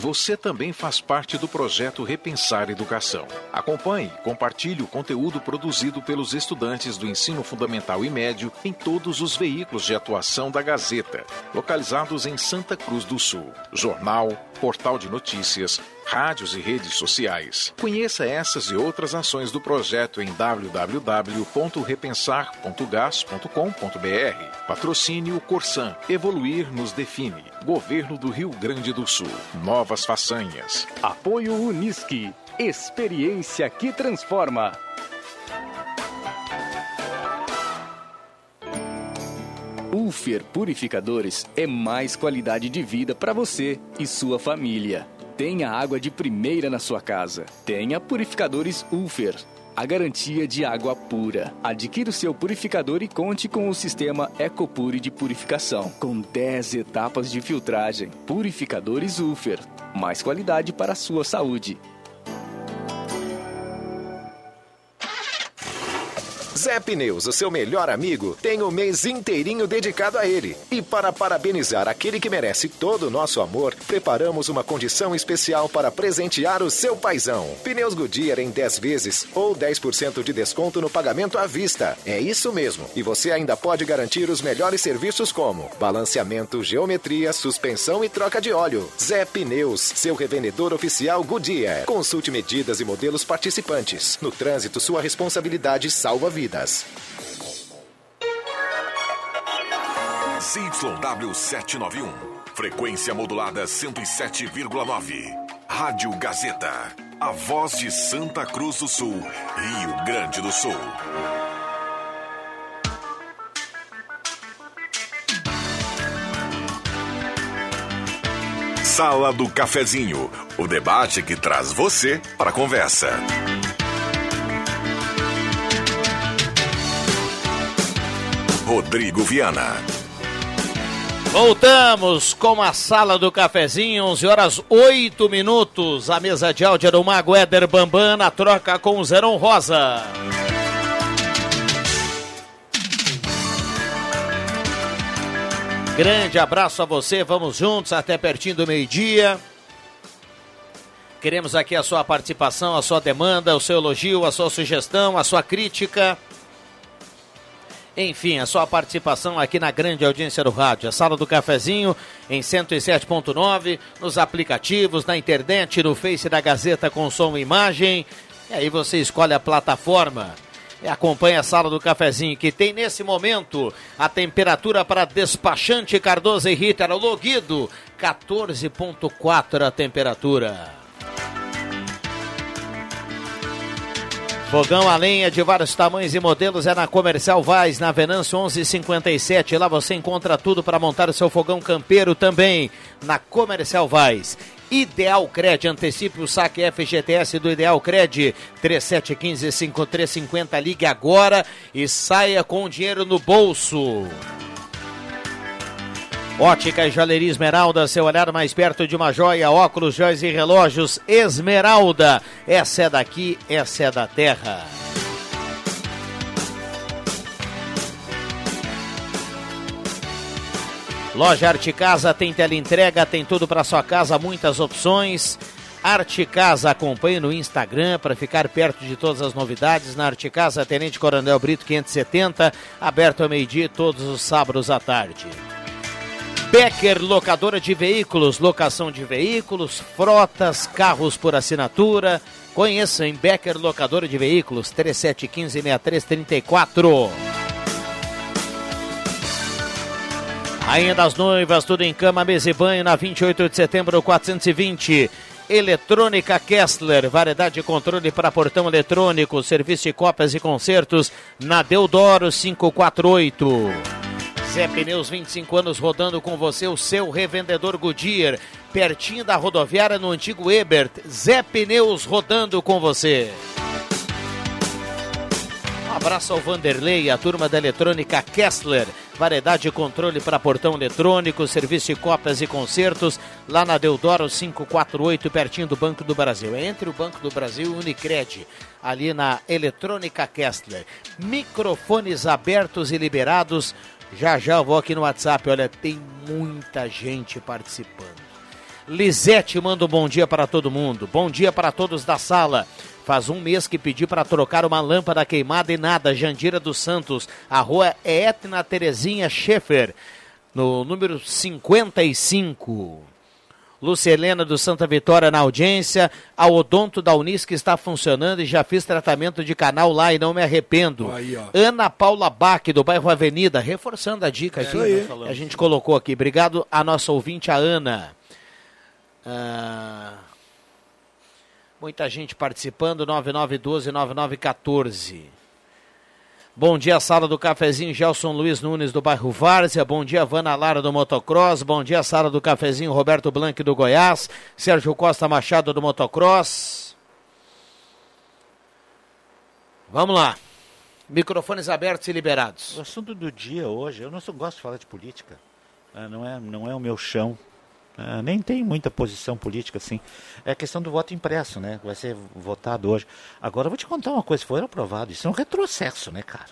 Você também faz parte do projeto Repensar Educação. Acompanhe e compartilhe o conteúdo produzido pelos estudantes do ensino fundamental e médio em todos os veículos de atuação da Gazeta, localizados em Santa Cruz do Sul. Jornal, portal de notícias, rádios e redes sociais. Conheça essas e outras ações do projeto em www.repensar.gas.com.br. Patrocínio Corsan. Evoluir nos define. Governo do Rio Grande do Sul. Novas façanhas. Apoio Unisque. Experiência que transforma. Ulfer Purificadores é mais qualidade de vida para você e sua família. Tenha água de primeira na sua casa. Tenha purificadores Ulfer. A garantia de água pura. Adquira o seu purificador e conte com o sistema Ecopure de purificação, com 10 etapas de filtragem. Purificadores Ulfer. Mais qualidade para a sua saúde. Zé Pneus, o seu melhor amigo, tem o mês inteirinho dedicado a ele. E para parabenizar aquele que merece todo o nosso amor, preparamos uma condição especial para presentear o seu paizão. Pneus Goodyear em 10 vezes ou 10% de desconto no pagamento à vista. É isso mesmo. E você ainda pode garantir os melhores serviços como balanceamento, geometria, suspensão e troca de óleo. Zé Pneus, seu revendedor oficial Goodyear. Consulte medidas e modelos participantes. No trânsito, sua responsabilidade salva vidas. ZYW 791. Frequência modulada 107,9. Rádio Gazeta. A voz de Santa Cruz do Sul, Rio Grande do Sul. Sala do Cafezinho. O debate que traz você para a conversa. Rodrigo Viana. Voltamos com a sala do cafezinho, 11 horas 8 minutos. A mesa de áudio do Mago Éder Bambam na troca com o Zeron Rosa. Grande abraço a você, vamos juntos até pertinho do meio-dia. Queremos aqui a sua participação, a sua demanda, o seu elogio, a sua sugestão, a sua crítica. Enfim, a sua participação aqui na grande audiência do rádio. A sala do cafezinho em 107.9, nos aplicativos, na internet, no Face da Gazeta com som e imagem. E aí você escolhe a plataforma. E acompanha a sala do cafezinho que tem nesse momento a temperatura para despachante Cardoso e Ritter, Loguido, 14,4 a temperatura. Fogão a lenha de vários tamanhos e modelos é na Comercial Vaz, na Venâncio 1157. Lá você encontra tudo para montar o seu fogão campeiro também, na Comercial Vaz. Ideal Cred, antecipe o saque FGTS do Ideal Cred, 3715-5350, ligue agora e saia com o dinheiro no bolso. Ótica e Joalheria Esmeralda, seu olhar mais perto de uma joia, óculos, joias e relógios Esmeralda. Essa é daqui, essa é da terra. Loja Arte Casa tem teleentrega, tem tudo para sua casa, muitas opções. Arte Casa, acompanhe no Instagram para ficar perto de todas as novidades. Na Arte Casa, Tenente Coronel Brito 570, aberto ao meio-dia todos os sábados à tarde. Becker Locadora de Veículos, locação de veículos, frotas, carros por assinatura. Conheça em Becker Locadora de Veículos, 3715-6334. Rainha das Noivas, tudo em cama, mesa e banho, na 28 de setembro, 420. Eletrônica Kessler, variedade de controle para portão eletrônico, serviço de cópias e concertos, na Deodoro 548. Zé Pneus, 25 anos rodando com você, o seu revendedor Goodyear, pertinho da rodoviária no antigo Ebert. Zé Pneus rodando com você. Um abraço ao Vanderlei, a turma da eletrônica Kessler. Variedade de controle para portão eletrônico, serviço de cópias e concertos, lá na Deodoro 548, pertinho do Banco do Brasil. É entre o Banco do Brasil e o Unicred, ali na Eletrônica Kessler. Microfones abertos e liberados já já eu vou aqui no WhatsApp, olha, tem muita gente participando. Lisete manda um bom dia para todo mundo. Bom dia para todos da sala. Faz um mês que pedi para trocar uma lâmpada queimada e nada. Jandira dos Santos. A rua é Etna Terezinha Schaefer, no número 55. Lucelena do Santa Vitória na audiência. A Odonto da Unis que está funcionando e já fiz tratamento de canal lá e não me arrependo. Aí. Ana Paula Bach, do bairro Avenida, reforçando a dica É aqui. isso aí. A gente colocou aqui. Obrigado a nossa ouvinte, a Ana. Ah, muita gente participando, 9912-9914. Bom dia, sala do cafezinho, Gelson Luiz Nunes do bairro Várzea. Bom dia, Vana Lara do Motocross. Bom dia, sala do cafezinho, Roberto Blanc do Goiás. Sérgio Costa Machado do Motocross. Vamos lá. Microfones abertos e liberados. O assunto do dia hoje, eu não só gosto de falar de política. Ah, não, é, não é o meu chão. Ah, nem tem muita posição política assim. É a questão do voto impresso, né? Vai ser votado hoje. Agora eu vou te contar uma coisa, foi aprovado. Isso é um retrocesso, né, cara?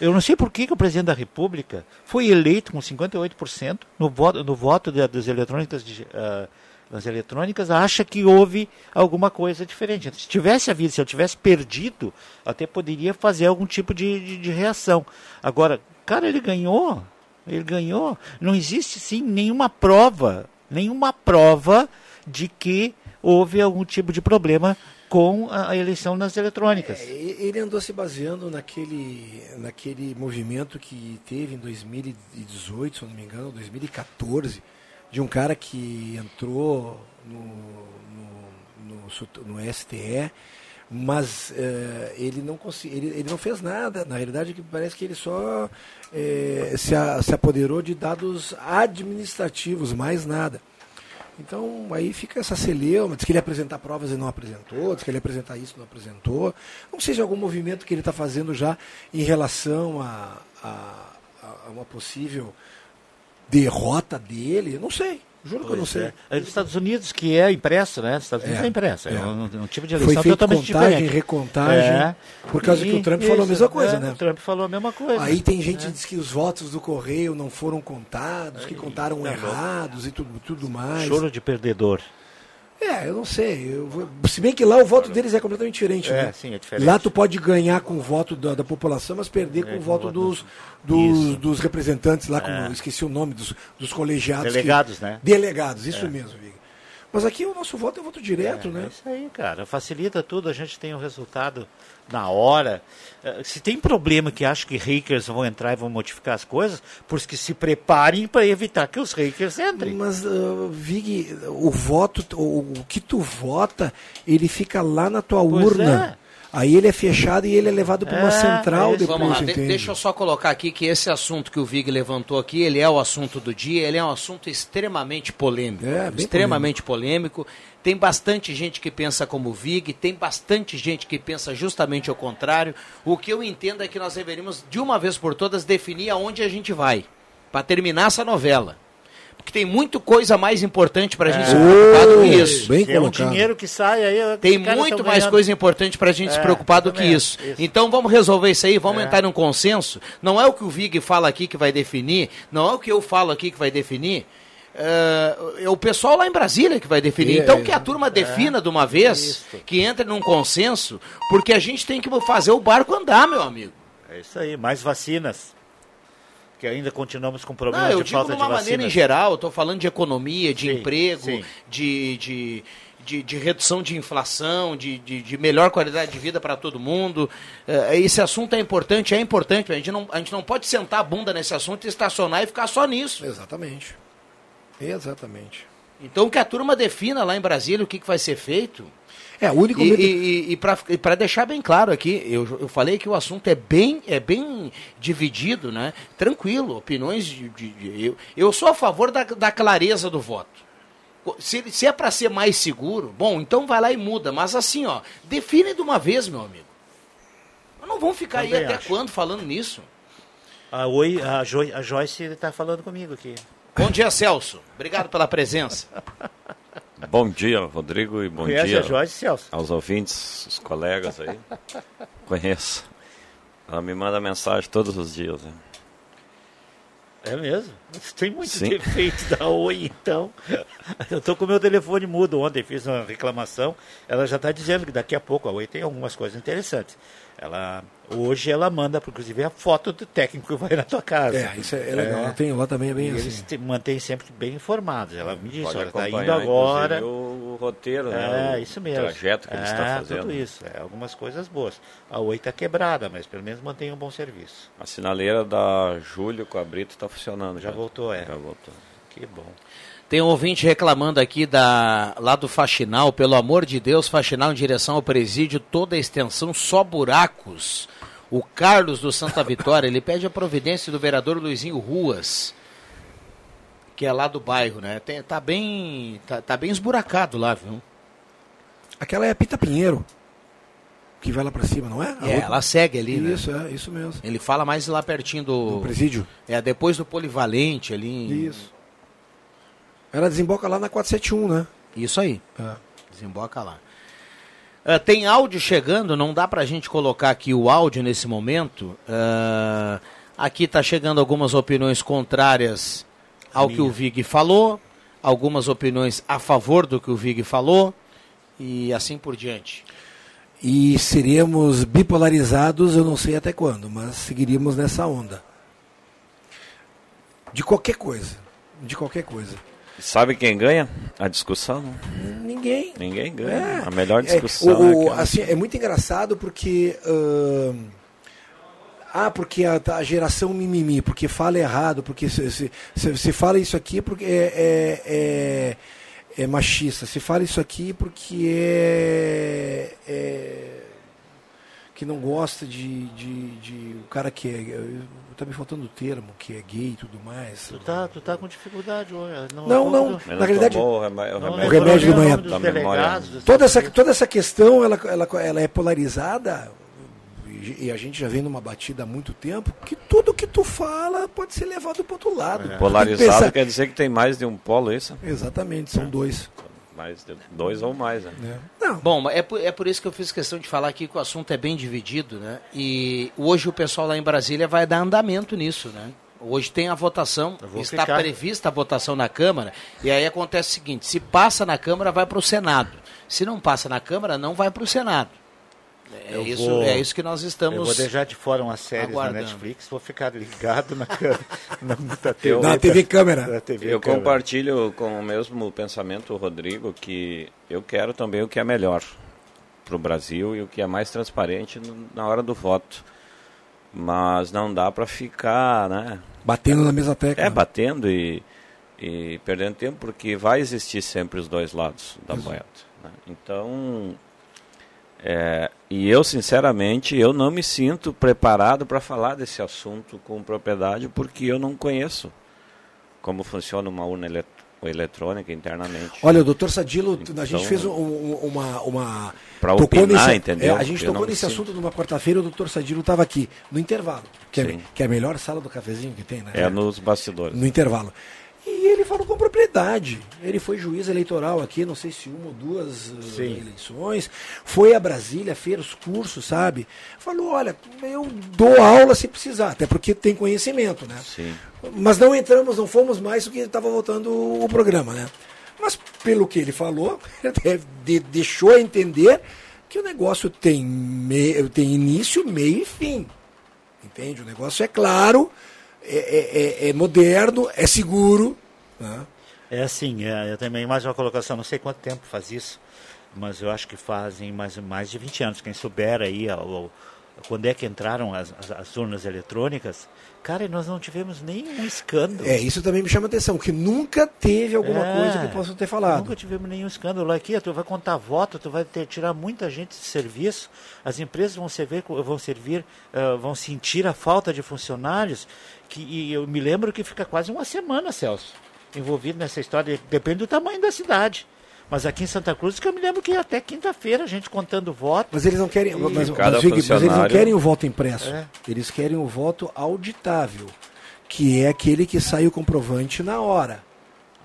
Eu não sei por que, que o presidente da República foi eleito com 58% no voto, no voto da- das eletrônicas de, ah, das eletrônicas acha que houve alguma coisa diferente. Se tivesse havido, se eu tivesse perdido, até poderia fazer algum tipo de, de, de reação. Agora, cara, ele ganhou. Ele ganhou. Não existe sim nenhuma prova, nenhuma prova de que houve algum tipo de problema com a eleição nas eletrônicas. É, ele andou se baseando naquele, naquele movimento que teve em 2018, se não me engano, 2014, de um cara que entrou no, no, no no STE, mas eh, ele, não consegui, ele, ele não fez nada. Na realidade, parece que ele só eh, se, a- se apoderou de dados administrativos, mais nada. Então aí fica essa celeuma, diz que ele apresentar provas e não apresentou, diz que ele apresentar isso e não apresentou. Não sei se é algum movimento que ele está fazendo já em relação a, a, a uma possível derrota dele, não sei. Juro que eu não Pois sei. é. É dos Estados Unidos que é impresso, né? Os Estados Unidos é, É, impresso. É, é. um, um tipo de Foi eleição feito totalmente contagem, diferente. recontagem, por causa que o Trump falou a mesma coisa, né? O Trump falou a mesma coisa. Aí tem gente É. que diz que os votos do Correio não foram contados, que contaram errados e tudo, tudo mais. Choro de perdedor. É, eu não sei. Eu Se bem que lá o voto deles é completamente diferente. É, né? sim, é diferente. Lá tu pode ganhar com o voto da, da população, mas perder com o voto dos, dos, dos representantes lá, como É. esqueci o nome, dos, dos colegiados. que- Delegados, né? Delegados, isso É. mesmo, Viga. Mas aqui o nosso voto é voto direto, É, né? é isso aí, cara. Facilita tudo, a gente tem o resultado na hora. Eh, Se tem problema que acho que hackers vão entrar e vão modificar as coisas, por que se preparem para evitar que os hackers entrem. Mas, uh, Vig, o voto, o, o que tu vota, ele fica lá na tua Pois urna. Aí ele é fechado e ele é levado para uma É, central depois, Vamos lá, entende? deixa eu só colocar aqui que esse assunto que o Vig levantou aqui, ele é o assunto do dia, ele é um assunto extremamente polêmico. É, extremamente polêmico. Tem bastante gente que pensa como o Vig, tem bastante gente que pensa justamente ao contrário. O que eu entendo é que nós deveríamos, de uma vez por todas, definir aonde a gente vai, para terminar essa novela. Porque tem muito coisa mais importante para a gente se preocupar do que isso. bem Se é um dinheiro que sai aí. Tem muito mais ganhando. coisa importante pra gente se É, preocupar do que também isso. isso. Então vamos resolver isso aí, vamos É. entrar num consenso. Não é o que o Vig fala aqui que vai definir, não é o que eu falo aqui que vai definir. É, é o pessoal lá em Brasília que vai definir. É, então é. que a turma defina de uma vez, que entre num consenso, porque a gente tem que fazer o barco andar, meu amigo. É isso aí, mais vacinas. Que ainda continuamos com problema Não, eu de digo falta de uma de maneira vacinas. em geral, eu estou falando de economia, de emprego, sim. De, de, de, de redução de inflação, de, de, de melhor qualidade de vida para todo mundo. Eh, esse assunto é importante, é importante. A gente, não, a gente não pode sentar a bunda nesse assunto e estacionar e ficar só nisso. Exatamente. Exatamente. Então que a turma defina lá em Brasília o que, que vai ser feito. É, o único E, medo- e, e, para deixar bem claro aqui, eu, eu falei que o assunto é bem, é bem dividido, né? Tranquilo, opiniões de. de- de- eu, eu sou a favor da, da clareza do voto. Se, se é para ser mais seguro, bom, então vai lá e muda. Mas assim, ó, define de uma vez, meu amigo. Não vamos ficar aí Também até acho. quando falando nisso? A, Oi, a, jo, a Joyce está falando comigo aqui. Bom dia, Celso. Obrigado pela presença. Bom dia, Rodrigo, e bom Conhece dia a Joyce, Celso? aos ouvintes, os colegas aí. Conheço. Ela me manda mensagem todos os dias. Né? É mesmo? Tem muito Sim. defeito da Oi, então. Eu tô com o meu telefone mudo ontem, fiz uma reclamação. Ela já está dizendo que daqui a pouco a Oi tem algumas coisas interessantes. Ela, hoje ela manda, inclusive, a foto do técnico que vai na tua casa. É, isso é legal. Lá tem- lá também é bem e assim. Eles te mantêm sempre bem informados. Ela me disse, Pode olha, está indo agora. O, o roteiro, É, né? O isso mesmo. trajeto que ele está É, fazendo. tudo isso. É, algumas coisas boas. A Oi está quebrada, mas pelo menos mantém um bom serviço. A sinaleira da Júlio com a Brito está funcionando. Já voltou, é. Já voltou. Que bom. Tem um ouvinte reclamando aqui da, lá do Faxinal, pelo amor de Deus, Faxinal em direção ao presídio, toda a extensão, só buracos. O Carlos do Santa Vitória, ele pede a providência do vereador Luizinho Ruas, que é lá do bairro, né? Tem, tá bem. Tá, tá bem esburacado lá, viu? Aquela é a Pita Pinheiro. Que vai lá pra cima, não é? A É, outra- ela segue ali, né? Isso, é, isso mesmo. Ele fala mais lá pertinho do. Do presídio? É, depois do Polivalente ali. em- Isso. Ela desemboca lá na 471, né? Isso aí. É. Desemboca lá. Ah, tem áudio chegando, não dá pra gente colocar aqui o áudio nesse momento. Ah, aqui tá chegando algumas opiniões contrárias ao que o Vig falou, algumas opiniões a favor do que o Vig falou e assim por diante. E seríamos bipolarizados, eu não sei até quando, mas seguiríamos nessa onda. De qualquer coisa. De qualquer coisa. E sabe quem ganha a discussão? Ninguém. Ninguém ganha. É. A melhor É, discussão o- é, o- aquela- assim, é muito engraçado porque. ahn, ah, porque a, a geração mimimi, porque fala errado, porque se, se, se- se fala isso aqui porque é, é, é, é machista, se fala isso aqui porque é. é que não gosta de, de, de o cara que é. Tá me faltando o termo, que é gay e tudo mais. Tu tá, tu tá com dificuldade hoje. Não, não, Mas na realidade- tomou o remé- o Não, remédio, O remédio de manhã. memória. Toda essa, toda essa questão ela, ela, ela é polarizada e e a gente já vem numa batida há muito tempo que tudo que tu fala pode ser levado para outro lado. Que Polarizado pensar- quer dizer que tem mais de um polo, é isso? Exatamente, são dois. Dois ou mais, né? Bom, é por, é por isso que eu fiz questão de falar aqui que o assunto é bem dividido, né? E hoje o pessoal lá em Brasília vai dar andamento nisso, né? Hoje tem a votação, está ficar. prevista a votação na Câmara, e aí acontece o seguinte, se passa na Câmara, vai para o Senado. Se não passa na Câmara, não vai para o Senado. É Eu isso, vou- é isso que nós estamos. Eu vou deixar de fora séries aguardando. na Netflix, vou ficar ligado na, câmera- na, na TV. Na TV câmera. Eu compartilho com o mesmo pensamento, Rodrigo, que eu quero também o que é melhor para o Brasil e o que é mais transparente na hora do voto. Mas não dá para ficar, né? Batendo na mesma tecla. É, batendo e, e perdendo tempo, porque vai existir sempre os dois lados da moeda. né? Então, é, e eu, sinceramente, eu não me sinto preparado para falar desse assunto com propriedade, porque eu não conheço como funciona uma urna elet- eletrônica internamente. Olha, o doutor Sadilo, a gente Então- fez um- um- uma. uma tocou opinar, nesse, entendeu? é, a gente Eu tocou nesse assunto numa quarta-feira, o doutor Sadilo estava aqui, no intervalo, que é, que é a melhor sala do cafezinho que tem, né? É nos bastidores. No intervalo. E ele falou com propriedade. Ele foi juiz eleitoral aqui, não sei se uma ou duas uh, Sim. eleições. Foi a Brasília, fez os cursos, sabe? Falou, olha, eu dou aula se precisar, até porque tem conhecimento, né? Sim. Mas não entramos, não fomos mais do que estava voltando o programa, né? Mas pelo que ele falou, ele de- deixou entender que o negócio tem, me- tem início, meio e fim. Entende? O negócio é claro, é, é- é- é moderno, é seguro. Né? É assim, é, eu também mais uma colocação, não sei quanto tempo faz isso, mas eu acho que fazem mais, mais de 20 anos. Quem souber aí quando é que entraram as, as, as urnas eletrônicas, cara, nós não tivemos nenhum escândalo. É, isso também me chama atenção, que nunca teve alguma É, coisa que possam ter falado. Nunca tivemos nenhum escândalo aqui. Tu vai contar voto, tu vai ter, tirar muita gente de serviço. As empresas vão servir, vão servir, eh, vão sentir a falta de funcionários. Que e eu me lembro que fica quase uma semana, Celso, envolvido nessa história. Depende do tamanho da cidade. Mas aqui em Santa Cruz, que eu me lembro que até quinta-feira a gente contando voto. Mas eles não querem, E- mas, mas, Vig, mas eles não funcionário- querem o voto impresso. É. Eles querem o voto auditável, que é aquele que sai o comprovante na hora.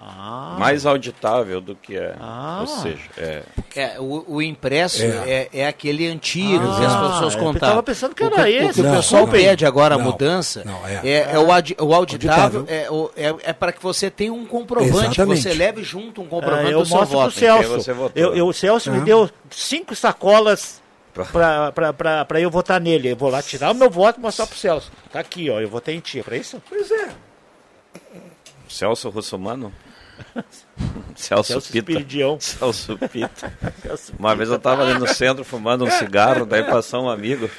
Ah. Mais auditável do que é. Ah. Ou seja, é. É, o, o impresso É. é. é, aquele antigo Ah, que as pessoas eu contavam. tava pensando que o era que, esse. O que o Não, pessoal não. pede agora, a Não, mudança, não, é. é, é o, audi- o auditável, Auditável. é, o- é, é para que você tenha um comprovante, que Exatamente. você leve junto um Ah, comprovante eu do seu mostro pro voto. Quem Celso. Eu, eu- o Celso me Ah. deu cinco sacolas para eu votar nele. Eu vou lá tirar o meu voto e mostrar pro Celso. Tá aqui, ó. Eu votei em ti. É pra isso? Pois é. Celso Russomano? Celso, Celso Pita. Espiridião. Celso Pita. Celso Uma vez eu estava ali no centro fumando um cigarro, daí passou um amigo,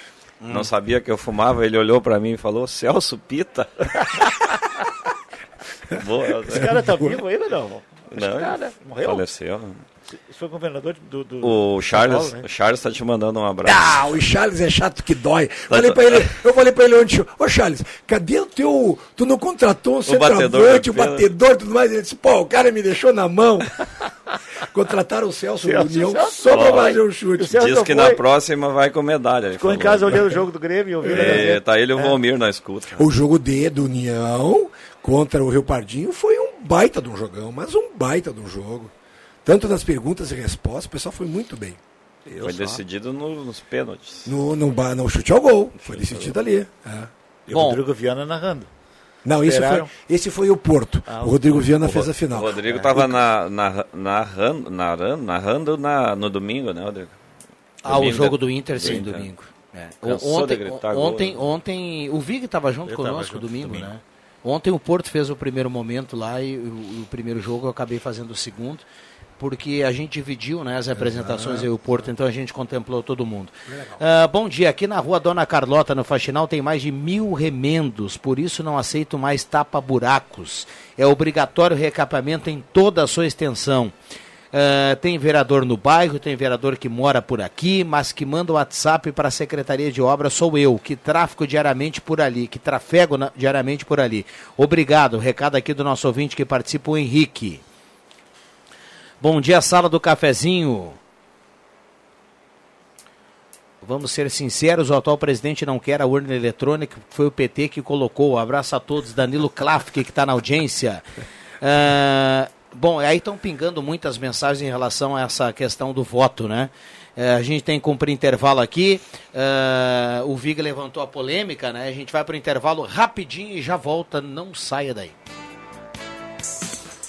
não sabia que eu fumava, ele olhou para mim e falou, Celso Pita? Boa, Esse cara tá vivo ainda não? Não, cara morreu? faleceu. Esse foi governador do. do O Charles, Paulo, né? o Charles tá te mandando um abraço. Ah, o Charles é chato que dói. Falei pra ele, eu falei pra ele ontem, ô Charles, cadê o teu. Tu não contratou um batedor centroavante, o batedor e tudo mais? Ele disse, pô, o cara me deixou na mão. Contrataram o Celso do União Celso. só pra Ó, fazer o chute. Diz que foi- na próxima vai com medalha. Ficou em falou. casa olhando o jogo do Grêmio e ouvindo. a É, tá ele e o Valmir na escuta. O jogo D do União contra o Rio Pardinho foi um baita de um jogão, mas um baita de um jogo. Tanto nas perguntas e respostas, o pessoal foi muito bem. Foi decidido no- nos pênaltis. No, no, no chute ao gol. Foi decidido ali. é. E o. Rodrigo Viana narrando. Não, esse foi, esse foi o Porto. Ah, o Rodrigo Viana O fez a final. O Rodrigo tava na, na, narrando, narrando, narrando na, no domingo, né, Rodrigo? Ah, o jogo do Inter, sim, Inter. domingo. É. Cansou Ontem, gritar gol, ontem, né? ontem, o Vig estava junto Eu tava conosco junto domingo, domingo. né? Ontem o Porto fez o primeiro momento lá e o, o primeiro jogo eu acabei fazendo o segundo, porque a gente dividiu né, as apresentações eu e o Porto, então a gente contemplou todo mundo. Ah, bom dia, aqui na rua Dona Carlota, no Faxinal, tem mais de mil remendos, por isso não aceito mais tapa-buracos. É obrigatório recapamento em toda a sua extensão. Ah, tem vereador no bairro, tem vereador que mora por aqui, mas que manda o WhatsApp para a Secretaria de Obras sou eu, que tráfico diariamente por ali, que trafego na- diariamente por ali. Obrigado. Recado aqui do nosso ouvinte que participa, o Henrique. Bom dia, sala do cafezinho. Vamos ser sinceros, o atual presidente não quer a urna eletrônica, foi o PT que colocou. Abraço a todos, Danilo Klafke, que está na audiência. Ah, bom, aí estão pingando muitas mensagens em relação a essa questão do voto, né? Eh, a gente tem que cumprir intervalo aqui. Ah, o Viga levantou a polêmica, né? A gente vai para o intervalo rapidinho e já volta. Não saia daí.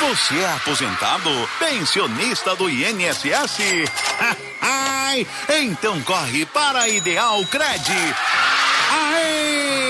Você é aposentado? Pensionista do INSS? Então corre para a Ideal Cred. Aê!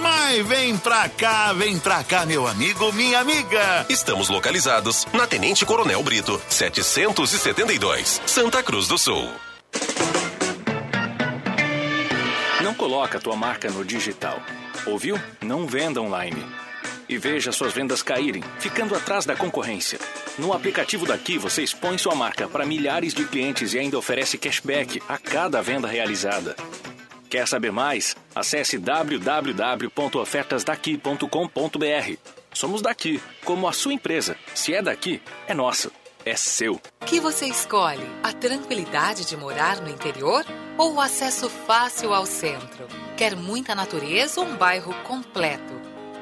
Mas vem pra cá, vem pra cá, meu amigo, minha amiga. Estamos localizados na Tenente Coronel Brito, 772, Santa Cruz do Sul. Não coloca a tua marca no digital. Ouviu? Não venda online. E veja suas vendas caírem, ficando atrás da concorrência. No aplicativo daqui você expõe sua marca para milhares de clientes e ainda oferece cashback a cada venda realizada. Quer saber mais? Acesse www.ofertasdaqui.com.br. Somos daqui, como a sua empresa. Se é daqui, é nosso, é seu. Que você escolhe? A tranquilidade de morar no interior ou o acesso fácil ao centro? Quer muita natureza ou um bairro completo?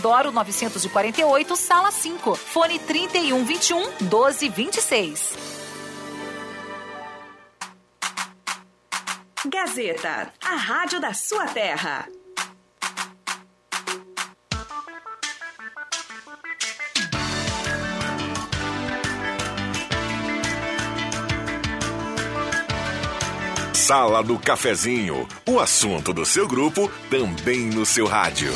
948, sala 5. Fone 3121 1226. Gazeta, a rádio da sua terra. Sala do Cafezinho, o assunto do seu grupo também no seu rádio.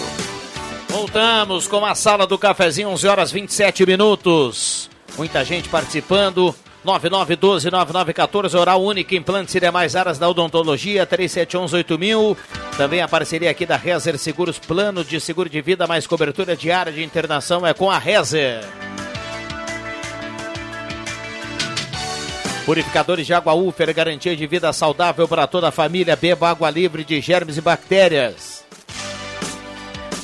Voltamos com a Sala do Cafezinho, 11 horas 27 minutos. Muita gente participando. 9912-9914, Oral Única, Implantes e demais áreas da odontologia, 3711-8000. Também a parceria aqui da Rezer Seguros, plano de seguro de vida, mais cobertura diária de internação é com a Rezer. Purificadores de água Ufer, garantia de vida saudável para toda a família. Beba água livre de germes e bactérias.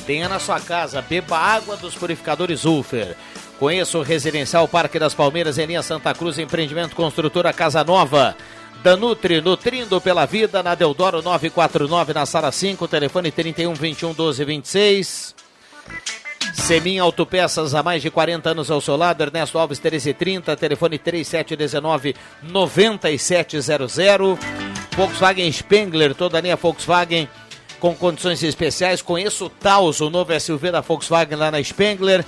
Tenha na sua casa, beba água dos purificadores Ufer. Conheça o Residencial Parque das Palmeiras em linha Santa Cruz, empreendimento construtora Casa Nova. Danutri, nutrindo pela vida, na Deodoro 949, na sala 5, telefone 31 21 12 26. Semin Autopeças há mais de 40 anos ao seu lado, Ernesto Alves 1330, telefone 3719 9700. Volkswagen Spengler, toda a linha Volkswagen com condições especiais. Conheço o Taos, o novo SUV da Volkswagen lá na Spengler.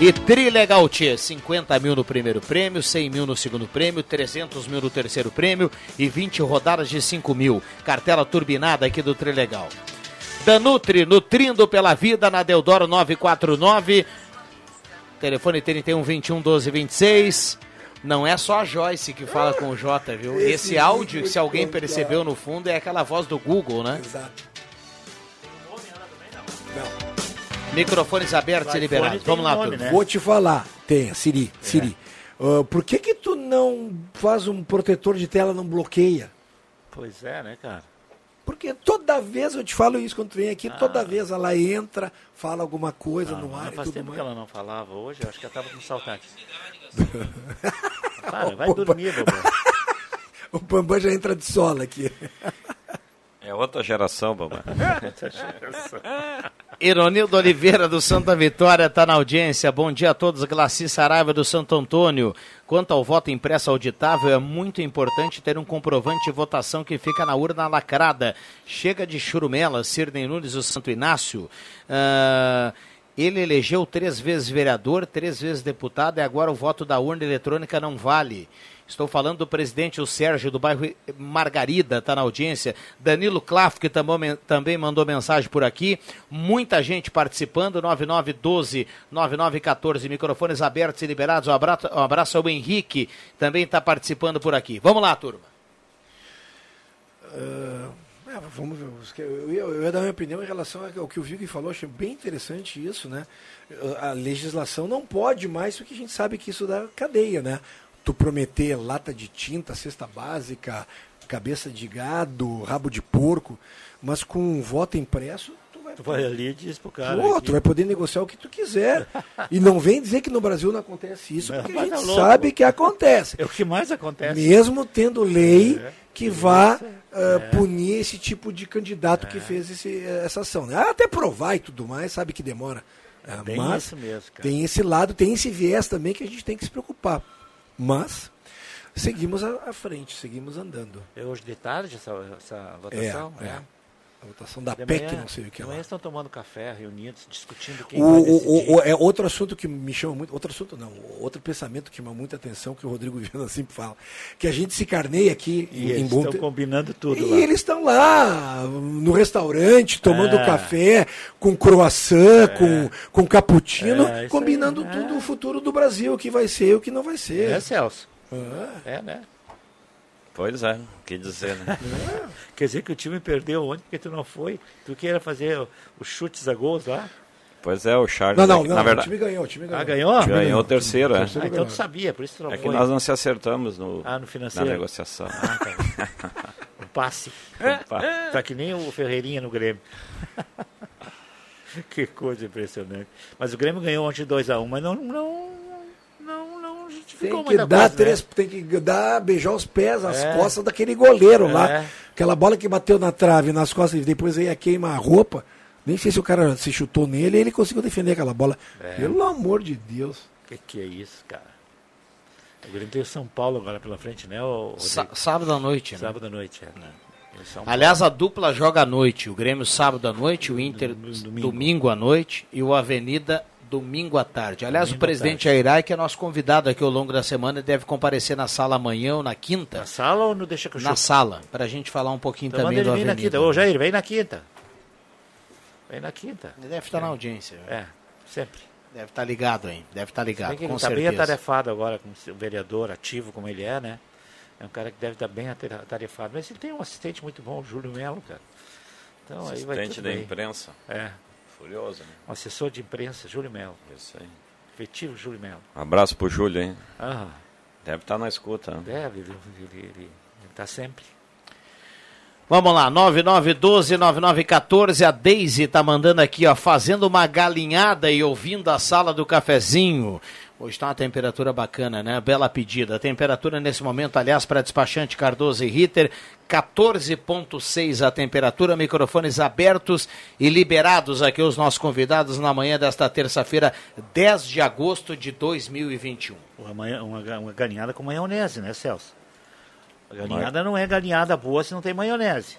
E Trilegal T, 50 mil no primeiro prêmio, 100 mil no segundo prêmio, 300 mil no terceiro prêmio e 20 rodadas de 5 mil. Cartela turbinada aqui do Trilegal. Danutri, nutrindo pela vida na Deodoro 949. Telefone 31 21 12 26. Não é só a Joyce que fala com o Jota, viu? Esse áudio, se alguém percebeu no fundo, é aquela voz do Google, né? Exato. Microfones abertos e liberados. Vamos lá, turma. Vou te falar. Tem, Siri. Siri. Ah, por que que tu não faz um protetor de tela não bloqueia? Pois é, né, cara? Porque toda vez eu te falo isso quando tu vem aqui, toda vez ela entra, fala alguma coisa no ar Mas e faz tudo tempo mais. que ela não falava hoje, eu acho que ela tava com saudade. Para, vai dormir, Bobo. O Bambam já entra de sola aqui. É outra geração, babá. Ironildo Oliveira do Santa Vitória está na audiência. Bom dia a todos. Glaci Saraiva do Santo Antônio. Quanto ao voto impresso auditável, é muito importante ter um comprovante de votação que fica na urna lacrada. Chega de churumela, Sirnei Nunes do Santo Inácio. Ah, ele elegeu três vezes vereador, três vezes deputado e agora o voto da urna eletrônica não vale. Estou falando do presidente o Sérgio do bairro Margarida, está na audiência. Danilo Claff, que também, também mandou mensagem por aqui. Muita gente participando. 9912-9914. Microfones abertos e liberados. Um abraço, um abraço ao Henrique, também está participando por aqui. Vamos lá, turma. Ah, é, vamos ver. Eu eu ia dar minha opinião em relação ao que o Vig falou, achei bem interessante isso, né? A legislação não pode mais, porque a gente sabe que isso dá cadeia, né? Tu prometer lata de tinta, cesta básica, cabeça de gado, rabo de porco, mas com um voto impresso, Tu vai ali e diz pro cara. Pô, aqui, tu vai poder negociar o que tu quiser. E não vem dizer que no Brasil não acontece isso, porque a Mas gente tá louco. sabe que acontece. É o que mais acontece. Mesmo tendo lei É. que vá É. punir esse tipo de candidato que fez esse- essa ação. né? Até provar e tudo mais, sabe que demora. Ah, Bem Mas isso mesmo, cara. tem esse lado, tem esse viés também que a gente tem que se preocupar. Mas seguimos à frente, seguimos andando. É hoje de tarde essa, essa votação? É, é. A votação da De PEC, manhã- não sei o que lá. manhã estão tomando café, reunidos, discutindo quem O, vai o- decidir. o- o- é outro assunto que me chama muito, outro assunto não, outro pensamento que chama muita atenção que o Rodrigo Viana sempre fala, que a gente se carneia aqui E em eles Bom estão Te- combinando tudo e lá. eles estão lá no restaurante tomando É. café com croissant, com, com cappuccino, É, combinando tudo o futuro do Brasil, o que vai ser e o que não vai ser. É, Celso. Ah. É, né? Pois é, o que dizer, né? Quer dizer que o time perdeu ontem porque tu não foi. Tu que fazer o- os chutes a gols lá. Pois é, o Charles. Não, não, é que, não, na o verdade, time ganhou, o time ganhou. Ah, ganhou? Ganhou o terceiro, é. Ah, então tu sabia, por isso tu não É que foi. nós não se acertamos no, Ah, no financeiro. na negociação. Ah, tá. Um passe. Um passe. Tá que nem o Ferreirinha no Grêmio. que coisa impressionante. Mas o Grêmio ganhou ontem 2x1, mas não, não, não, não justificou Tem que muita dar coisa, três, né? tem que dar, beijar os pés, as É. costas daquele goleiro É. lá. Aquela bola que bateu na trave, nas costas, e depois aí queima a roupa. Nem sei se o cara se chutou nele e ele conseguiu defender aquela bola. É. Pelo amor de Deus. Que que é isso, cara? O Grêmio tem o São Paulo agora pela frente, né? O sábado à noite, né? Sábado à noite, é. O São Aliás, a dupla joga à noite. O Grêmio sábado à noite, o Inter domingo, à noite e o Avenida domingo à tarde. Aliás, Domingo o presidente Airai, que é nosso convidado aqui ao longo da semana, deve comparecer na sala amanhã ou na quinta. Na sala ou no Deixa que eu Na chuto? sala, para a gente falar um pouquinho Então também do ele vir na Avenida. quinta. Ô, Jair, vem na quinta. Vem na quinta. Ele deve estar na audiência. É, sempre. Deve estar ligado, hein? Deve estar ligado, Bem com ele está bem certeza. atarefado agora, como se- o vereador ativo como ele é, né? É um cara que deve estar bem atarefado. Mas ele tem um assistente muito bom, o Júlio Melo, cara. Então aí vai Assistente da bem. imprensa. É. Furioso, né? Um assessor de imprensa, Júlio Melo. Isso aí. Efetivo Júlio Melo. Um abraço pro Júlio, hein? Ah. Deve estar na escuta. né? Deve, ele, ele, ele, está sempre. Vamos lá, 9912-9914. A Deise tá mandando aqui, ó, fazendo uma galinhada e ouvindo a sala do cafezinho. Hoje está uma temperatura bacana, né? Bela pedida. A temperatura nesse momento, aliás, para despachante Cardoso e Ritter, 14,6 a temperatura, microfones abertos e liberados aqui os nossos convidados na manhã desta terça-feira, 10 de agosto de 2021. Uma, uma, uma galinhada com maionese, né, Celso? A galinhada não é galinhada boa se não tem maionese.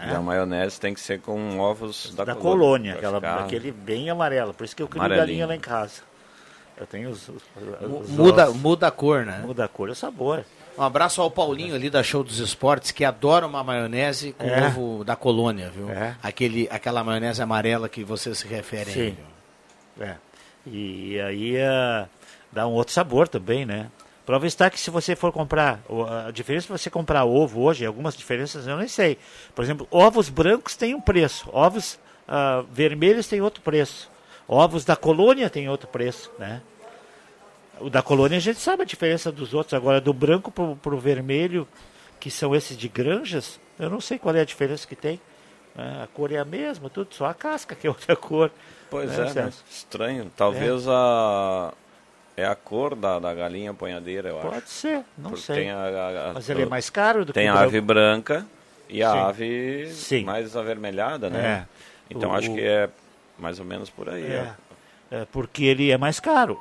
E a maionese tem que ser com ovos da, da colônia. colônia, aquela, ficar- aquele bem amarelo. Por isso que eu crio galinha lá em casa. Eu tenho os, os- os Muda, muda a cor, né? Muda a cor e o sabor. Um abraço ao Paulinho ali da Show dos Esportes, que adora uma maionese com É. ovo da colônia, viu? É. Aquele, aquela maionese amarela que você se refere Sim. É. E aí ah, dá um outro sabor também, né? Prova está que se você for comprar, a diferença de você comprar ovo hoje, algumas diferenças eu nem sei. Por exemplo, ovos brancos têm um preço, ovos ah, vermelhos têm outro preço, ovos da colônia têm outro preço, né? O da colônia a gente sabe a diferença dos outros, agora do branco pro, pro vermelho, que são esses de granjas, eu não sei qual é a diferença que tem. né? A cor é a mesma, tudo, só a casca que é outra cor. Pois né, é, né? Estranho. Talvez a é a cor da, da galinha apanhadeira, eu acho. Pode ser, não Porque sei. Tem a, a- Mas ele é mais caro do que Tem o a ave branca e a Sim. ave Sim. mais avermelhada, né? É. Então O- acho o- que é mais ou menos por aí. É, ó. é, porque ele é mais caro.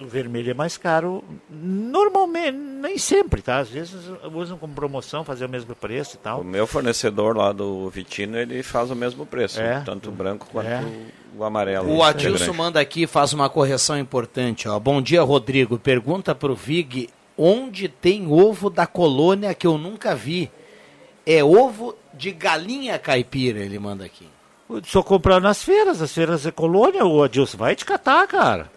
O vermelho é mais caro, normalmente, nem sempre, tá? Às vezes usam como promoção, fazer o mesmo preço e tal. O meu fornecedor lá do Vitino, ele faz o mesmo preço, É. tanto o branco quanto É. o amarelo. O Adilson grande. manda aqui e faz uma correção importante. Ó. Bom dia, Rodrigo. Pergunta pro Vig onde tem ovo da colônia que eu nunca vi. É ovo de galinha caipira, ele manda aqui. Só comprar nas feiras, as feiras é colônia, o Adilson, vai te catar, cara.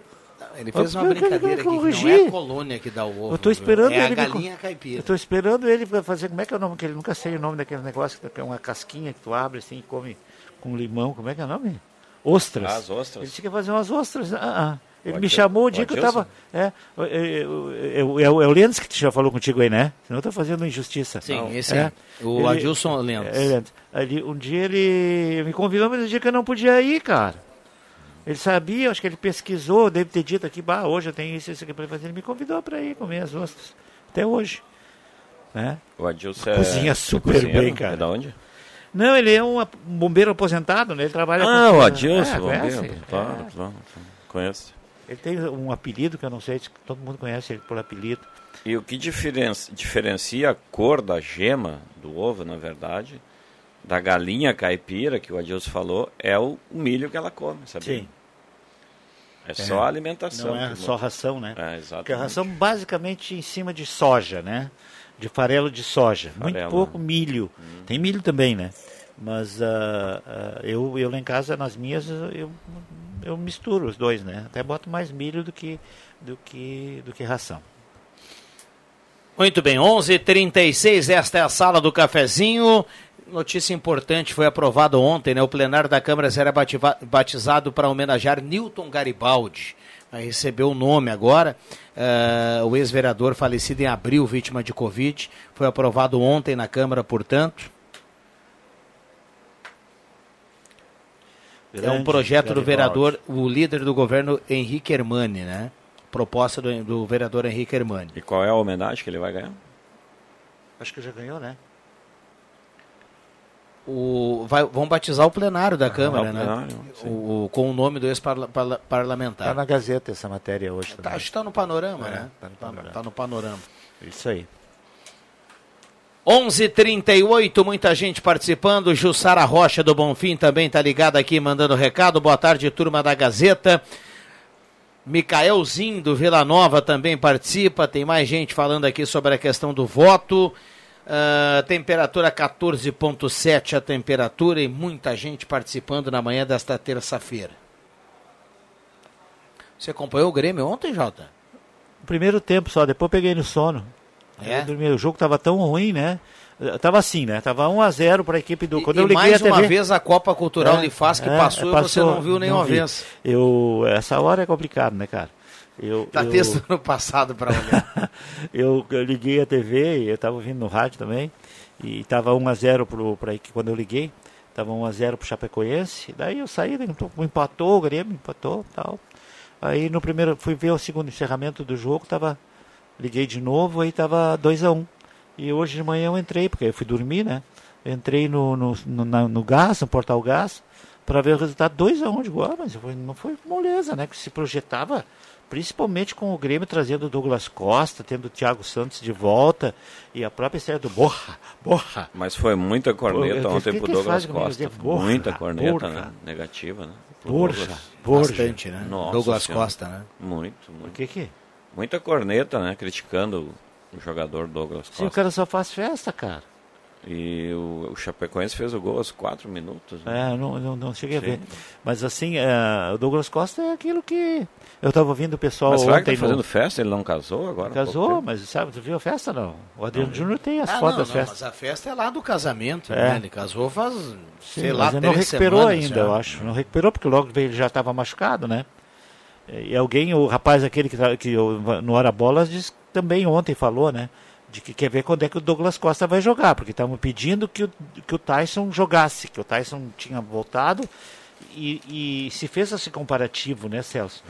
Ele fez uma brincadeira aqui, que não é a colônia que dá o ovo. Eu tô viu? esperando é a ele me co- galinha caipira. Eu tô esperando ele pra fazer, como é que é o nome, que ele nunca sei o nome daquele negócio, que é uma casquinha que tu abre assim e come com limão, como é que é o nome? Ostras. Ah, as ostras. Ele tinha que fazer umas ostras. Ah, ah. Ele me chamou o dia que eu Adilson? tava. É, é, é, é, o- é é Lendes que já falou contigo aí, né? Senão eu tô fazendo injustiça. Sim, Não. esse é. aí. O Adilson Lendes. É. Ali, um dia ele me convidou, mas no dia que eu não podia ir, cara. Ele sabia, acho que ele pesquisou, deve ter dito aqui, bah, hoje eu tenho isso e isso aqui para fazer. Ele me convidou para ir comer as ostras. Até hoje. Né? O Adilson é... Cozinha é super cozinheiro? bem, cara. É da onde? Não, ele é um um bombeiro aposentado, né? Ele trabalha Ah, com... o Adilson, É, bombeiro. conhece? Claro, É. claro. Conheço. Ele tem um apelido que eu não sei, se todo mundo conhece ele por apelido. E o que diferen- diferencia a cor da gema do ovo, na verdade, da galinha caipira, que o Adilson falou, é o milho que ela come, sabia? Sim. É só a alimentação. Não é só muda. ração, né? É, exatamente. Porque a ração basicamente em cima de soja, né? De farelo de soja. Muito Farelo, pouco né? milho. Tem milho também, né? Mas ah, ah, eu, eu lá em casa, nas minhas, eu, eu misturo os dois, né? Até boto mais milho do que, do que, do que ração. Muito bem, 11:36 h 36 esta é a sala do cafezinho. Notícia importante, foi aprovado ontem, né? O plenário da Câmara será batizado para homenagear Newton Garibaldi. Vai receber o nome agora. Eh, o ex-vereador falecido em abril, vítima de Covid. Foi aprovado ontem na Câmara, portanto. É um Grande projeto do vereador, o líder do governo, Henrique Hermani, né? Proposta do, do vereador Henrique Hermani. E qual é a homenagem que ele vai ganhar? Acho que já ganhou, né? O, vai, vão batizar o plenário da Câmara, o né? plenário, O, o- com o nome do ex-parlamentar. Está na Gazeta essa matéria hoje Tá, também. acho que está no panorama, É, né? tá no Tá- tá no panorama. Isso aí. 11:38 muita gente participando. Jussara Rocha do Bonfim também tá ligada aqui, mandando recado. Boa tarde, turma da Gazeta. Micaelzinho do Vila Nova também participa. Tem mais gente falando aqui sobre a questão do voto. Ah, temperatura 14,7 a temperatura e muita gente participando na manhã desta terça-feira. Você acompanhou o Grêmio ontem, Jota? Primeiro tempo só, depois peguei no sono. É? Dormi, o jogo tava tão ruim, né? Tava assim, né? Tava 1 a 0 para a equipe do. Quando e eu liguei mais a TV, uma vez a Copa Cultural É, lhe faz que é, passou, e você passou, não viu nenhuma vi. vez. Eu essa hora é complicado, né, cara? Eu, Tá eu, desde o ano passado para olhar. eu, eu liguei a TV e eu tava ouvindo no rádio também. E tava 1 a 0 pro para quando eu liguei, tava 1 a 0 pro Chapecoense. Daí eu saí, empatou, o Grêmio empatou, tal. Aí no primeiro, fui ver o segundo encerramento do jogo, tava, liguei de novo, aí tava 2 a 1 um. E hoje de manhã eu entrei, porque eu fui dormir, né? Entrei no, no, no, na- no gás, no portal gás, para ver o resultado 2 a 1 um. Digo, ah, mas foi- não foi moleza, né? Que se projetava, principalmente com o Grêmio trazendo o Douglas Costa, tendo o Thiago Santos de volta e a própria estreia do Borra, Borra. Mas foi muita corneta Pô, ontem que pro que Douglas? Costa. Dizer, borra, muita corneta, borra. né? Negativa, né? Borja, Douglas. Borja. Bastante, né? Nossa Douglas Senhora. Costa, né? Muito, muito. que que? Muita corneta, né? Criticando o jogador Douglas Costa. Sim, o cara só faz festa, cara. E o, o Chapecoense fez o gol aos 4 minutos. né? É, não, não, não cheguei a Sim. ver. Mas assim, é, o Douglas Costa é aquilo que. Eu estava ouvindo o pessoal Mas será que ontem. tá fazendo no... festa? Ele não casou agora? Casou, mas sabe, tu viu a festa não? O Adriano Júnior tem as Ah, fotos não, das não, festas. mas a festa é lá do casamento, É. né? Ele casou faz, Sim, sei lá, ele não recuperou semanas ainda, já. eu acho. Não recuperou porque logo ele já estava machucado, né? E alguém, o rapaz aquele que, que no Hora Bolas disse, também ontem falou, né? De que quer ver quando é que o Douglas Costa vai jogar, porque estavam pedindo que o, que o Tyson jogasse, que o Tyson tinha voltado e, e se fez esse comparativo, né, Celso?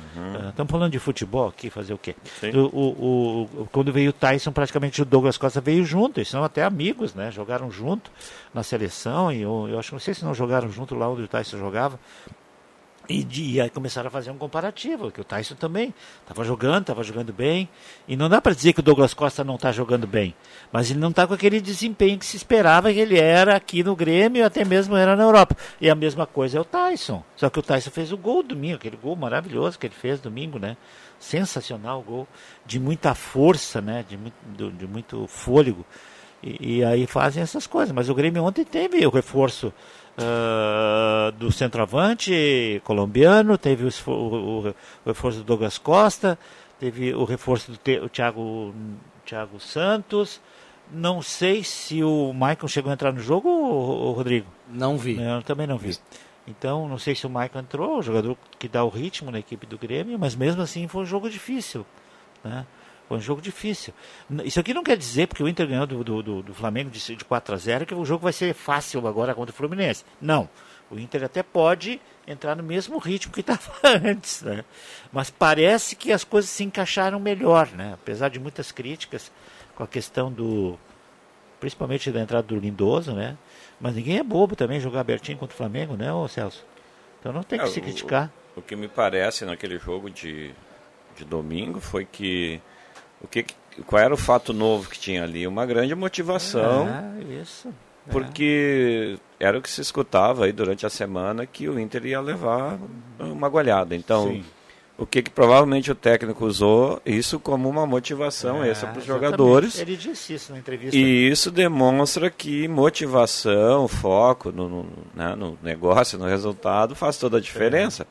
Estamos falando de futebol aqui, fazer o quê? O, o- o- quando veio o Tyson, praticamente o Douglas Costa veio junto, eles são até amigos, né? Jogaram junto na seleção, e eu, eu acho que não sei se não jogaram junto lá onde o Tyson jogava. E, de- e aí começaram a fazer um comparativo, que o Tyson também estava jogando, estava jogando bem. E não dá para dizer que o Douglas Costa não está jogando bem, mas ele não está com aquele desempenho que se esperava que ele era aqui no Grêmio, até mesmo era na Europa. E a mesma coisa é o Tyson. Só que o Tyson fez o gol domingo, aquele gol maravilhoso que ele fez domingo, né? Sensacional o gol, de muita força, né? De muito, de muito fôlego. E, e aí fazem essas coisas. Mas o Grêmio ontem teve o reforço ah, do centroavante colombiano, teve o, o- o- reforço do Douglas Costa, teve o reforço do Te- Thiago, Thiago Santos. Não sei se o Michael chegou a entrar no jogo, o, o Rodrigo. Não vi. Eu também não vi. Então, não sei se o Michael entrou, o jogador que dá o ritmo na equipe do Grêmio, mas mesmo assim foi um jogo difícil. Né? Foi um jogo difícil. Isso aqui não quer dizer, porque o Inter ganhou do, do, do- Flamengo de, de 4 a 0 que o jogo vai ser fácil agora contra o Fluminense. Não. O Inter até pode entrar no mesmo ritmo que estava antes. Né? Mas parece que as coisas se encaixaram melhor, né? apesar de muitas críticas com a questão do. Principalmente da entrada do Lindoso, né? Mas ninguém é bobo também jogar abertinho contra o Flamengo, né, ô Celso? Então não tem que É, se o- criticar. O, que me parece naquele jogo de, de domingo foi que, o que qual era o fato novo que tinha ali? Uma grande motivação. É, isso. É. Porque era o que se escutava aí durante a semana que o Inter ia levar uma goleada. Então, Sim. o que, que provavelmente o técnico usou isso como uma motivação É, extra para os jogadores. Ele disse isso na entrevista. E isso demonstra que motivação, foco no, no, né, no negócio, no resultado, faz toda a diferença.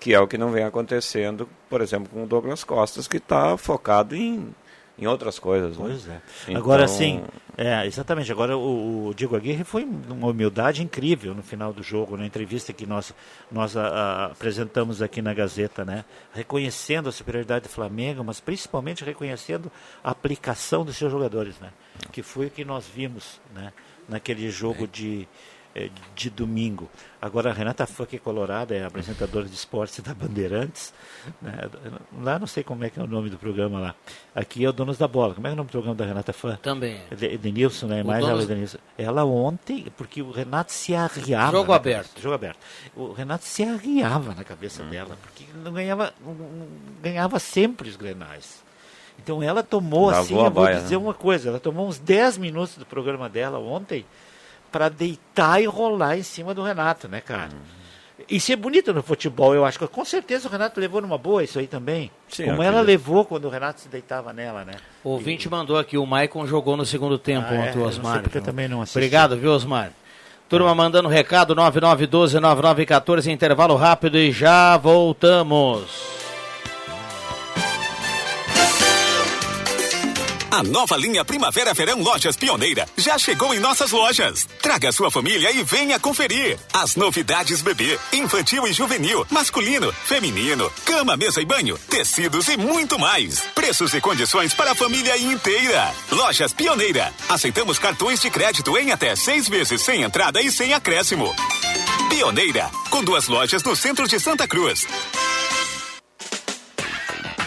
Que é o que não vem acontecendo, por exemplo, com o Douglas Costas, que está focado em, em outras coisas. né? Pois é. Então, Agora sim, é, exatamente. Agora o, o Diego Aguirre foi uma humildade incrível no final do jogo, na entrevista que nós, nós a- a- apresentamos aqui na Gazeta, né? Reconhecendo a superioridade do Flamengo, mas principalmente reconhecendo a aplicação dos seus jogadores, né? Que foi o que nós vimos, né? Naquele jogo de eh, de domingo. Agora a Renata Fã, que é colorada, é apresentadora de esportes da Bandeirantes. Né? Lá não sei como é que é o nome do programa lá. Aqui é o Donos da Bola. Como é, que é o nome do programa da Renata Fã? Também. De- Edenilson, né? O Mais Donos- ela, Edenilson. Ela ontem, porque o Renato se arriava. Jogo aberto. cabeça- jogo aberto. O Renato se arriava na cabeça Uhum. dela, porque ele não ganhava, não- ganhava sempre os grenais. Então ela tomou, Lavou assim, eu vou baia, dizer né? uma coisa, ela tomou uns 10 minutos do programa dela ontem para deitar e rolar em cima do Renato, né, cara? Uhum. Isso é bonito no futebol, eu acho que com certeza o Renato levou numa boa isso aí também. Sim, Como ela levou quando o Renato se deitava nela, né? O ouvinte mandou aqui, o Maicon jogou no segundo tempo Ah, é? ontem, não Osmar. porque eu também não assisti. Obrigado, viu, Osmar? Turma mandando recado, 9912-9914, intervalo rápido e já voltamos. A nova linha Primavera Verão Lojas Pioneira já chegou em nossas lojas. Traga sua família e venha conferir. As novidades bebê, infantil e juvenil, masculino, feminino, cama, mesa e banho, tecidos e muito mais. Preços e condições para a família inteira. Lojas Pioneira. Aceitamos cartões de crédito em até seis vezes sem entrada e sem acréscimo. Pioneira, com duas lojas no centro de Santa Cruz.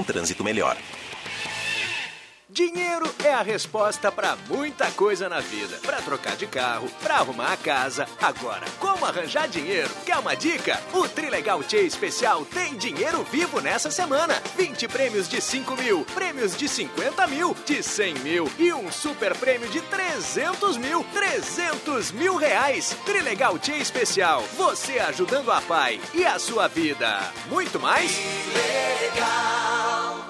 um trânsito melhor. Dinheiro é a resposta para muita coisa na vida. Para trocar de carro, para arrumar a casa. Agora, como arranjar dinheiro? Quer uma dica? O Trilegal Tchê Especial tem dinheiro vivo nessa semana. 20 prêmios de 5 mil, prêmios de 50 mil, de 100 mil e um super prêmio de 300 mil. 300 mil reais. Trilegal Tchê Especial. Você ajudando a pai e a sua vida. Muito mais? Legal.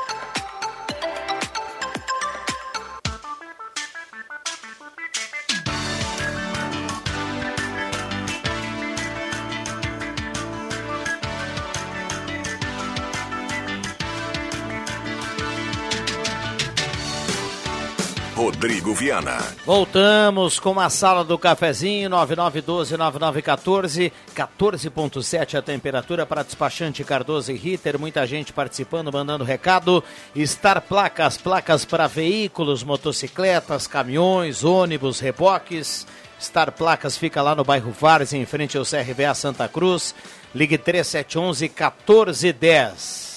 Rodrigo Viana. Voltamos com a sala do cafezinho 9912-9914, 14.7 a temperatura para despachante Cardoso e Ritter. Muita gente participando, mandando recado. Star Placas, placas para veículos, motocicletas, caminhões, ônibus, reboques. Star Placas fica lá no bairro Vares, em frente ao CRVA Santa Cruz. Ligue 3711 1410.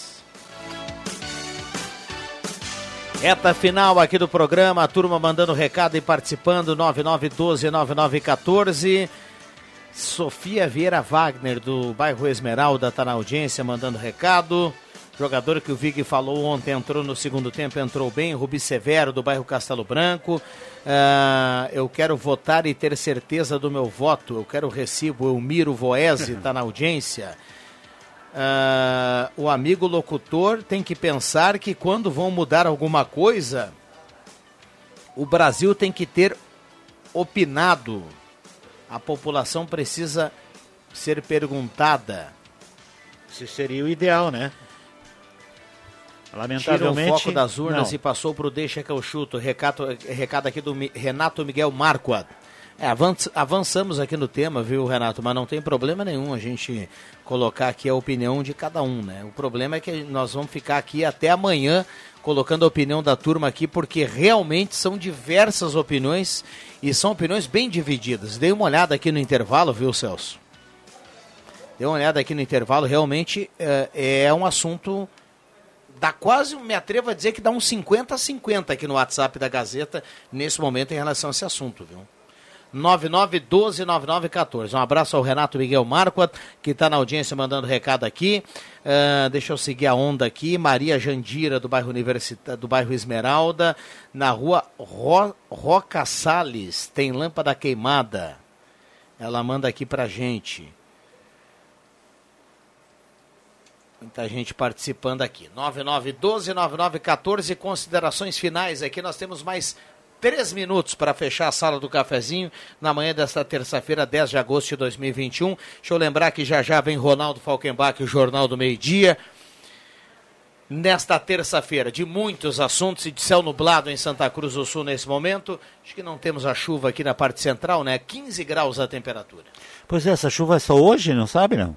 Reta final aqui do programa, a turma mandando recado e participando, 9912-9914. Sofia Vieira Wagner, do bairro Esmeralda, está na audiência, mandando recado. Jogador que o Vig falou ontem entrou no segundo tempo, entrou bem. Rubi Severo, do bairro Castelo Branco. Uh, eu quero votar e ter certeza do meu voto. Eu quero recibo. Elmiro Voese está na audiência. Uh, o amigo locutor tem que pensar que quando vão mudar alguma coisa, o Brasil tem que ter opinado. A população precisa ser perguntada. Isso seria o ideal, né? Lamentavelmente. Tira o foco das urnas não. e passou para o Deixa que eu chuto. Recado, recado aqui do Renato Miguel Marquardt. É, avançamos aqui no tema, viu, Renato? Mas não tem problema nenhum a gente colocar aqui a opinião de cada um, né? O problema é que nós vamos ficar aqui até amanhã colocando a opinião da turma aqui, porque realmente são diversas opiniões e são opiniões bem divididas. Dei uma olhada aqui no intervalo, viu, Celso? Dei uma olhada aqui no intervalo, realmente é, é um assunto. Dá quase, me atrevo a dizer que dá uns 50 a 50 aqui no WhatsApp da Gazeta nesse momento em relação a esse assunto, viu? 99129914. Um abraço ao Renato Miguel Marquardt, que está na audiência mandando recado aqui. Uh, deixa eu seguir a onda aqui. Maria Jandira, do bairro, Universita do bairro Esmeralda, na rua Ro Roca Salles, tem lâmpada queimada. Ela manda aqui pra gente. Muita gente participando aqui. 9912-9914. Considerações finais aqui. Nós temos mais três minutos para fechar a sala do cafezinho na manhã desta terça-feira, 10 de agosto de 2021. Deixa eu lembrar que já já vem Ronaldo Falkenbach, o Jornal do Meio Dia. Nesta terça-feira, de muitos assuntos e de céu nublado em Santa Cruz do Sul nesse momento. Acho que não temos a chuva aqui na parte central, né? 15 graus a temperatura. Pois é, essa chuva é só hoje, não sabe não?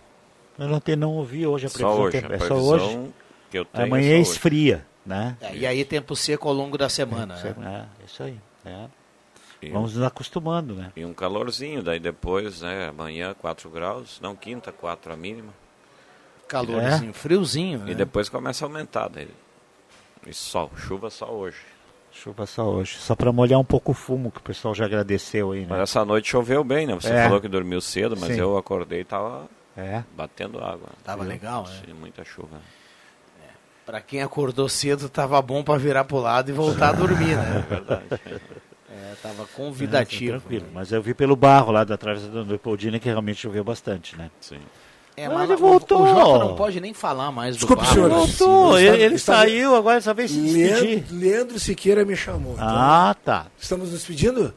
Eu não, te, não ouvi hoje a previsão. Só hoje, tempo. a é só hoje. Que eu tenho Amanhã é é só hoje. esfria, né? É, e aí tempo seco ao longo da semana. É, né? é isso aí. é. E Vamos nos acostumando, né? E um calorzinho, daí depois, né, amanhã 4 graus, não quinta, 4 a mínima. Calorzinho, friozinho. E né? depois começa a aumentar daí. E sol, chuva só hoje. Chuva só hoje. Só para molhar um pouco o fumo, que o pessoal já agradeceu aí, né? Mas essa noite choveu bem, né? Você É. falou que dormiu cedo, mas Sim. eu acordei e tava É. batendo água. Tava legal, né? Sim, muita chuva. Pra quem acordou cedo, tava bom pra virar pro lado e voltar a dormir, né? É verdade. É, tava É, convidativo. tranquilo. Mas eu vi pelo barro lá da travessa do Leopoldina que realmente choveu bastante, né? Sim. É, Mas mas ele o- voltou. O Jota não pode nem falar mais do Desculpe, barro. senhores. Voltou, ele, ele está- saiu, agora essa vez se despedir. Leandro, Leandro Siqueira me chamou. então. Ah, tá. Estamos nos despedindo?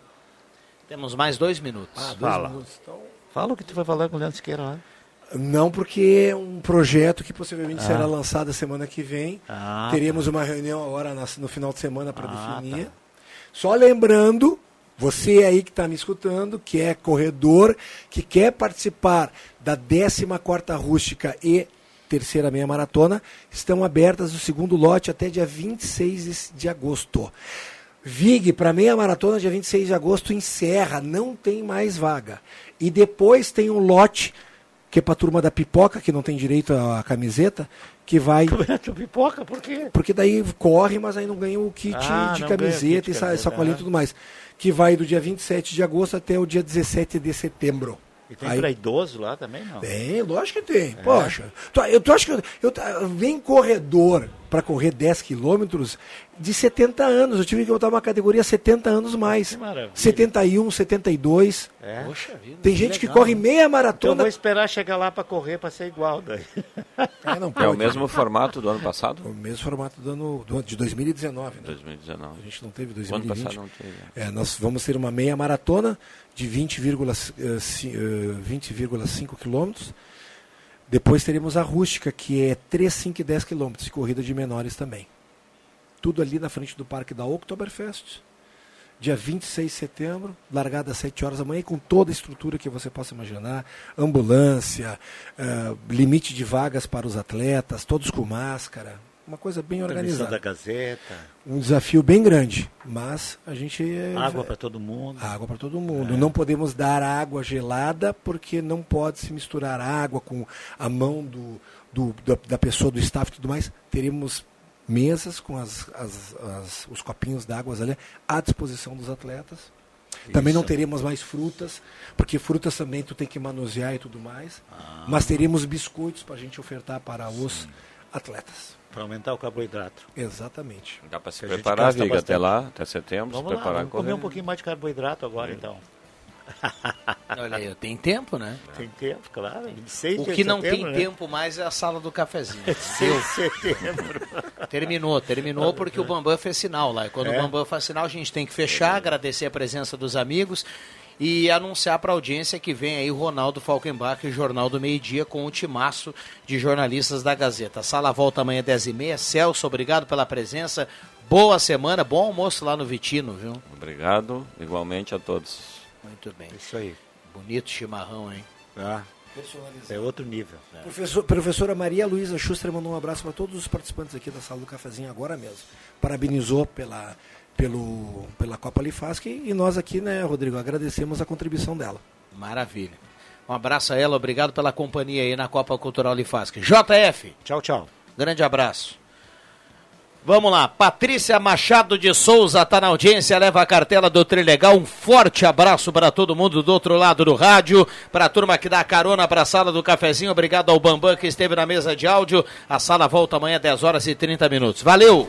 Temos mais dois minutos. Ah, dois Fala. minutos. Então, Fala o que tu vai falar com o Leandro Siqueira lá. Não, porque é um projeto que possivelmente Ah. será lançado a semana que vem. Ah, Teremos uma reunião agora no final de semana para Ah, definir. tá. Só lembrando, você aí que está me escutando, que é corredor, que quer participar da 14ª Rústica e terceira meia maratona, estão abertas o segundo lote até dia 26 de agosto. Vig para meia maratona, dia 26 de agosto, encerra, não tem mais vaga. E depois tem um lote, que é para a turma da pipoca, que não tem direito à camiseta, que vai. Pipoca, por quê? Porque daí corre, mas aí não ganha o kit Ah, de camiseta kit e camiseta, sacolinha e ah. tudo mais. Que vai do dia 27 de agosto até o dia 17 de setembro. E tem Aí- pra idoso lá também, não? Tem, lógico que tem. Poxa, tu, eu, tu acha que eu, eu- vem corredor para correr 10 quilômetros de 70 anos. Eu tive que botar uma categoria 70 anos mais. Que maravilha. 71, 72. É. Poxa vida. Tem gente que legal, corre né? meia Então eu maratona. vou esperar chegar lá pra correr pra ser igual daí. É, não É o mesmo formato do ano passado? O mesmo formato do ano, do ano de 2019. Né? 2019. A gente não teve O ano 2020. passado não teve. É, nós vamos ter uma meia maratona de 20,5 quilômetros. Depois teremos a rústica, que é 3, 5 e 10 quilômetros, e corrida de menores também. Tudo ali na frente do Parque da Oktoberfest. Dia 26 de setembro, largada às 7 horas da manhã, com toda a estrutura que você possa imaginar: ambulância, eh, limite de vagas para os atletas, todos com máscara. Uma coisa bem organizada da Gazeta, um desafio bem grande, mas a gente é- água pra todo mundo. água para todo mundo. Não podemos dar água gelada porque não pode se misturar água com a mão do, do- da, da pessoa do staff e tudo mais. Teremos mesas com as, as- as- os copinhos d'água ali à disposição dos atletas. Também não Isso. teremos mais frutas, porque frutas também tu tem que manusear e tudo mais. Mas teremos biscoitos para a gente ofertar para os atletas. Pra aumentar o carboidrato. Exatamente. Dá para se Que a gente preparar, Viga, até lá, até setembro, Vamos se lá, preparar vamos comer um pouquinho mais de carboidrato agora, então. Olha aí, tem tempo, né? Tem tempo, claro. 26 O que não tem setembro, né? tempo mais é a sala do cafezinho. 6 de setembro. Terminou, terminou porque o Bambam fez sinal lá. E quando É? o Bambam faz sinal, a gente tem que fechar, agradecer a presença dos amigos e anunciar para a audiência que vem aí o Ronaldo Falkenbach, o Jornal do Meio Dia, com o timaço de jornalistas da Gazeta. Sala volta amanhã 10h30. Celso, obrigado pela presença. Boa semana, bom almoço lá no Vitino, viu? Obrigado, igualmente a todos. Muito bem. Isso aí. Bonito chimarrão, hein? Ah, é outro nível. Professor- professora Maria Luísa Schuster mandou um abraço para todos os participantes aqui da sala do cafezinho agora mesmo. Parabenizou pela, pelo, pela Copa Lifasc e nós aqui, né, Rodrigo, agradecemos a contribuição dela. Maravilha. Um abraço a ela, obrigado pela companhia aí na Copa Cultural Lifasc. JF, Tchau, tchau. grande abraço. Vamos lá, Patrícia Machado de Souza está na audiência, leva a cartela do Trilegal. Um forte abraço para todo mundo do outro lado do rádio, para a turma que dá carona para a sala do cafezinho. Obrigado ao Bambam que esteve na mesa de áudio. A sala volta amanhã 10 horas e 30 minutos. Valeu!